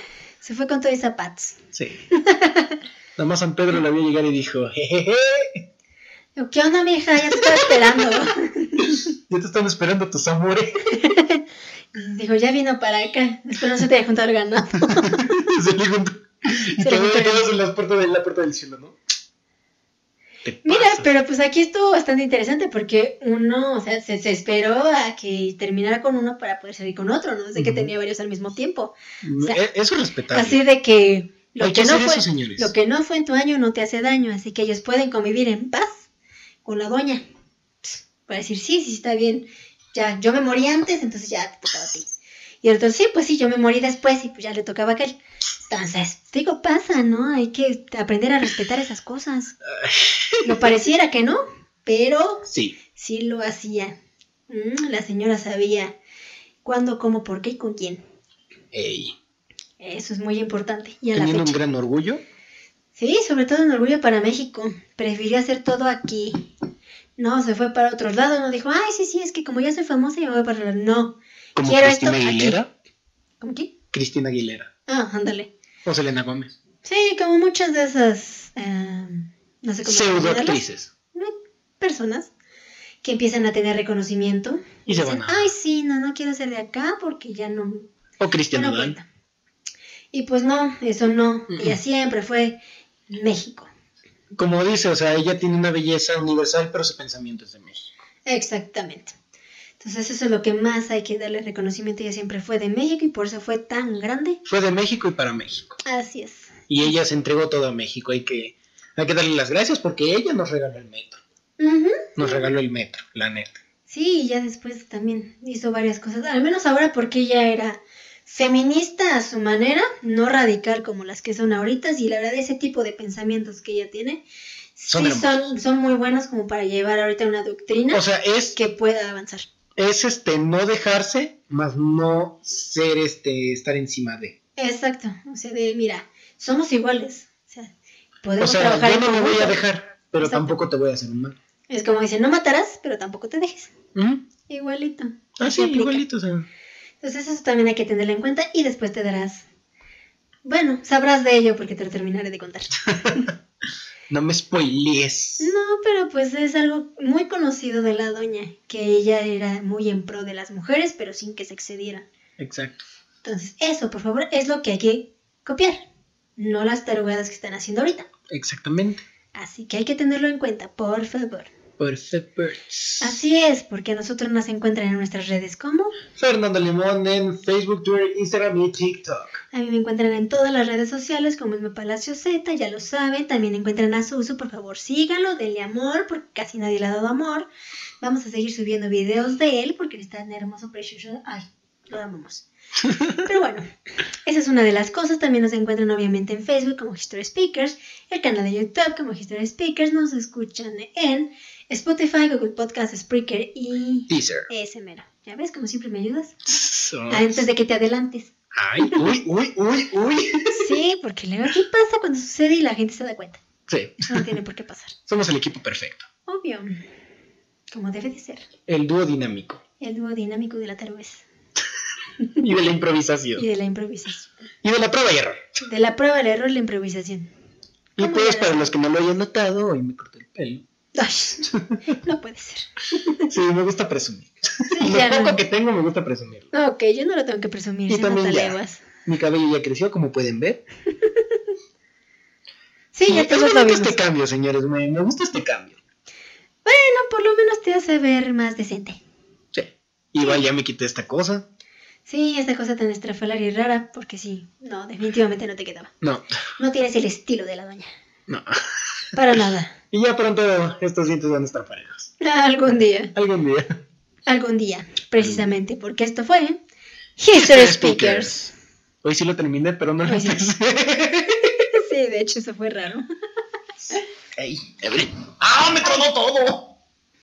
Se fue con todo y zapatos. Sí. Nada más San Pedro la vio llegar y dijo, jejeje, ¿Qué onda, mija? Ya te estaba esperando. ya te están esperando tus amores. Dijo, ya vino para acá. Espero no se te haya juntado el ganado. se le juntó. Y Se le todos en las puertas de la puerta del cielo, ¿no? Mira, pero pues aquí estuvo bastante interesante porque uno, o sea, se, se esperó a que terminara con uno para poder salir con otro, ¿no? Desde que tenía varios al mismo tiempo. o sea, Eh, Eso es respetable. Así de que lo Hay que, que no fue, eso, lo que no fue en tu año no te hace daño, así que ellos pueden convivir en paz con la doña. Para decir, sí, sí, está bien. Ya, yo me morí antes, entonces ya te tocaba a ti. Y el otro, sí, pues sí, yo me morí después y pues ya le tocaba a aquel. Entonces, digo, pasa, ¿no? Hay que aprender a respetar esas cosas. No pareciera que no, pero Sí. sí lo hacía. Mm, la señora sabía cuándo, cómo, por qué y con quién. Ey. Eso es muy importante. Y a la Teniendo un gran orgullo. Sí, sobre todo en orgullo para México. Prefirió hacer todo aquí. No, se fue para otro lado. No dijo, ay, sí, sí, es que como ya soy famosa, ya me voy para el No. Como Quiero Cristina esto aquí. Aguilera. ¿Cómo quién? Cristina Aguilera. Ah, ándale. O Selena Gómez. Sí, como muchas de esas. eh, no sé cómo Pseudoactrices. Personas que empiezan a tener reconocimiento. Y se dicen, van a- ay, sí, no, no quiero ser de acá porque ya no, O Cristian no. Y pues no, eso no. Mm, Ella siempre fue México. Como dice, o sea, ella tiene una belleza universal, pero su pensamiento es de México. Exactamente. Entonces eso es lo que más hay que darle reconocimiento. Ella siempre fue de México y por eso fue tan grande. Fue de México y para México. Así es. Y ella se entregó todo a México. Hay que, hay que darle las gracias porque ella nos regaló el metro. Ujú. Nos regaló el metro, la neta. Sí, y ya después también hizo varias cosas. Al menos ahora porque ella era feminista a su manera, no radical como las que son ahorita. Y la verdad ese tipo de pensamientos que ella tiene Son sí son, son muy buenos como para llevar ahorita una doctrina O sea, es, que pueda avanzar. es este no dejarse, más no ser este estar encima de. Exacto. O sea, de mira, somos iguales. O sea, O podemos sea, trabajar yo no me voy a dejar, pero Exacto. tampoco te voy a hacer un mal. Es como dicen, no matarás, pero tampoco te dejes. ¿Mm? Igualito. Ah, sí, aplica. igualito, o sea. Entonces eso también hay que tenerlo en cuenta y después te darás... Bueno, sabrás de ello porque te lo terminaré de contar. No me spoilees. No, pero pues es algo muy conocido de la doña, que ella era muy en pro de las mujeres, pero sin que se excediera. Exacto. Entonces eso, por favor, es lo que hay que copiar, no las tarugadas que están haciendo ahorita. Exactamente. Así que hay que tenerlo en cuenta, por favor. Perfect Birds. Así es, porque a nosotros nos encuentran en nuestras redes como Fernando Limón en Facebook, Twitter, Instagram y TikTok. A mí me encuentran en todas las redes sociales como Esme Palacio Z, ya lo saben. También encuentran a Susu, por favor síganlo, denle amor, porque casi nadie le ha dado amor. Vamos a seguir subiendo videos de él porque él está tan hermoso, precioso. Ay, lo amamos. Pero bueno, esa es una de las cosas. También nos encuentran obviamente en Facebook como History Speakers, el canal de YouTube como History Speakers. Nos escuchan en Spotify, Google Podcast, Spreaker y Teaser. ese mero. ¿Ya ves? Como siempre me ayudas. Antes de que te adelantes. Ay, uy, uy, uy, uy. Sí, porque luego ¿qué pasa cuando sucede y la gente se da cuenta? Sí, Eso no tiene por qué pasar. somos el equipo perfecto. Obvio. Como debe de ser. El dúo dinámico. El dúo dinámico de la tarvez. Y de la improvisación. Y de la improvisación. Y de la prueba y error. De la prueba, el error, la improvisación. Y ¿Cómo pues, para los que no lo hayan notado, hoy me corté el pelo. Ay, no puede ser. Sí, me gusta presumir. Sí, Lo ya poco que tengo me gusta presumirlo. Ok, yo no lo tengo que presumir, Y también ya. Mi cabello ya creció, como pueden ver. Sí, ya es todos lo bonito vimos. este cambio, señores. Me, me gusta este cambio. Bueno, por lo menos te hace ver más decente. Sí. Igual ya me quité esta cosa. Sí, esta cosa tan estrafalaria y rara, porque sí, no, definitivamente no te quedaba. No, No tienes el estilo de la doña. No. Para nada. Y ya pronto estos dientes van a estar parejos. Algún día. Algún día. Algún día, precisamente, porque esto fue History Speakers. Hoy sí lo terminé, pero no lo sí. empecé. Sí, de hecho, eso fue raro. Ey, Evelyn. ¡Ah, me tronó todo!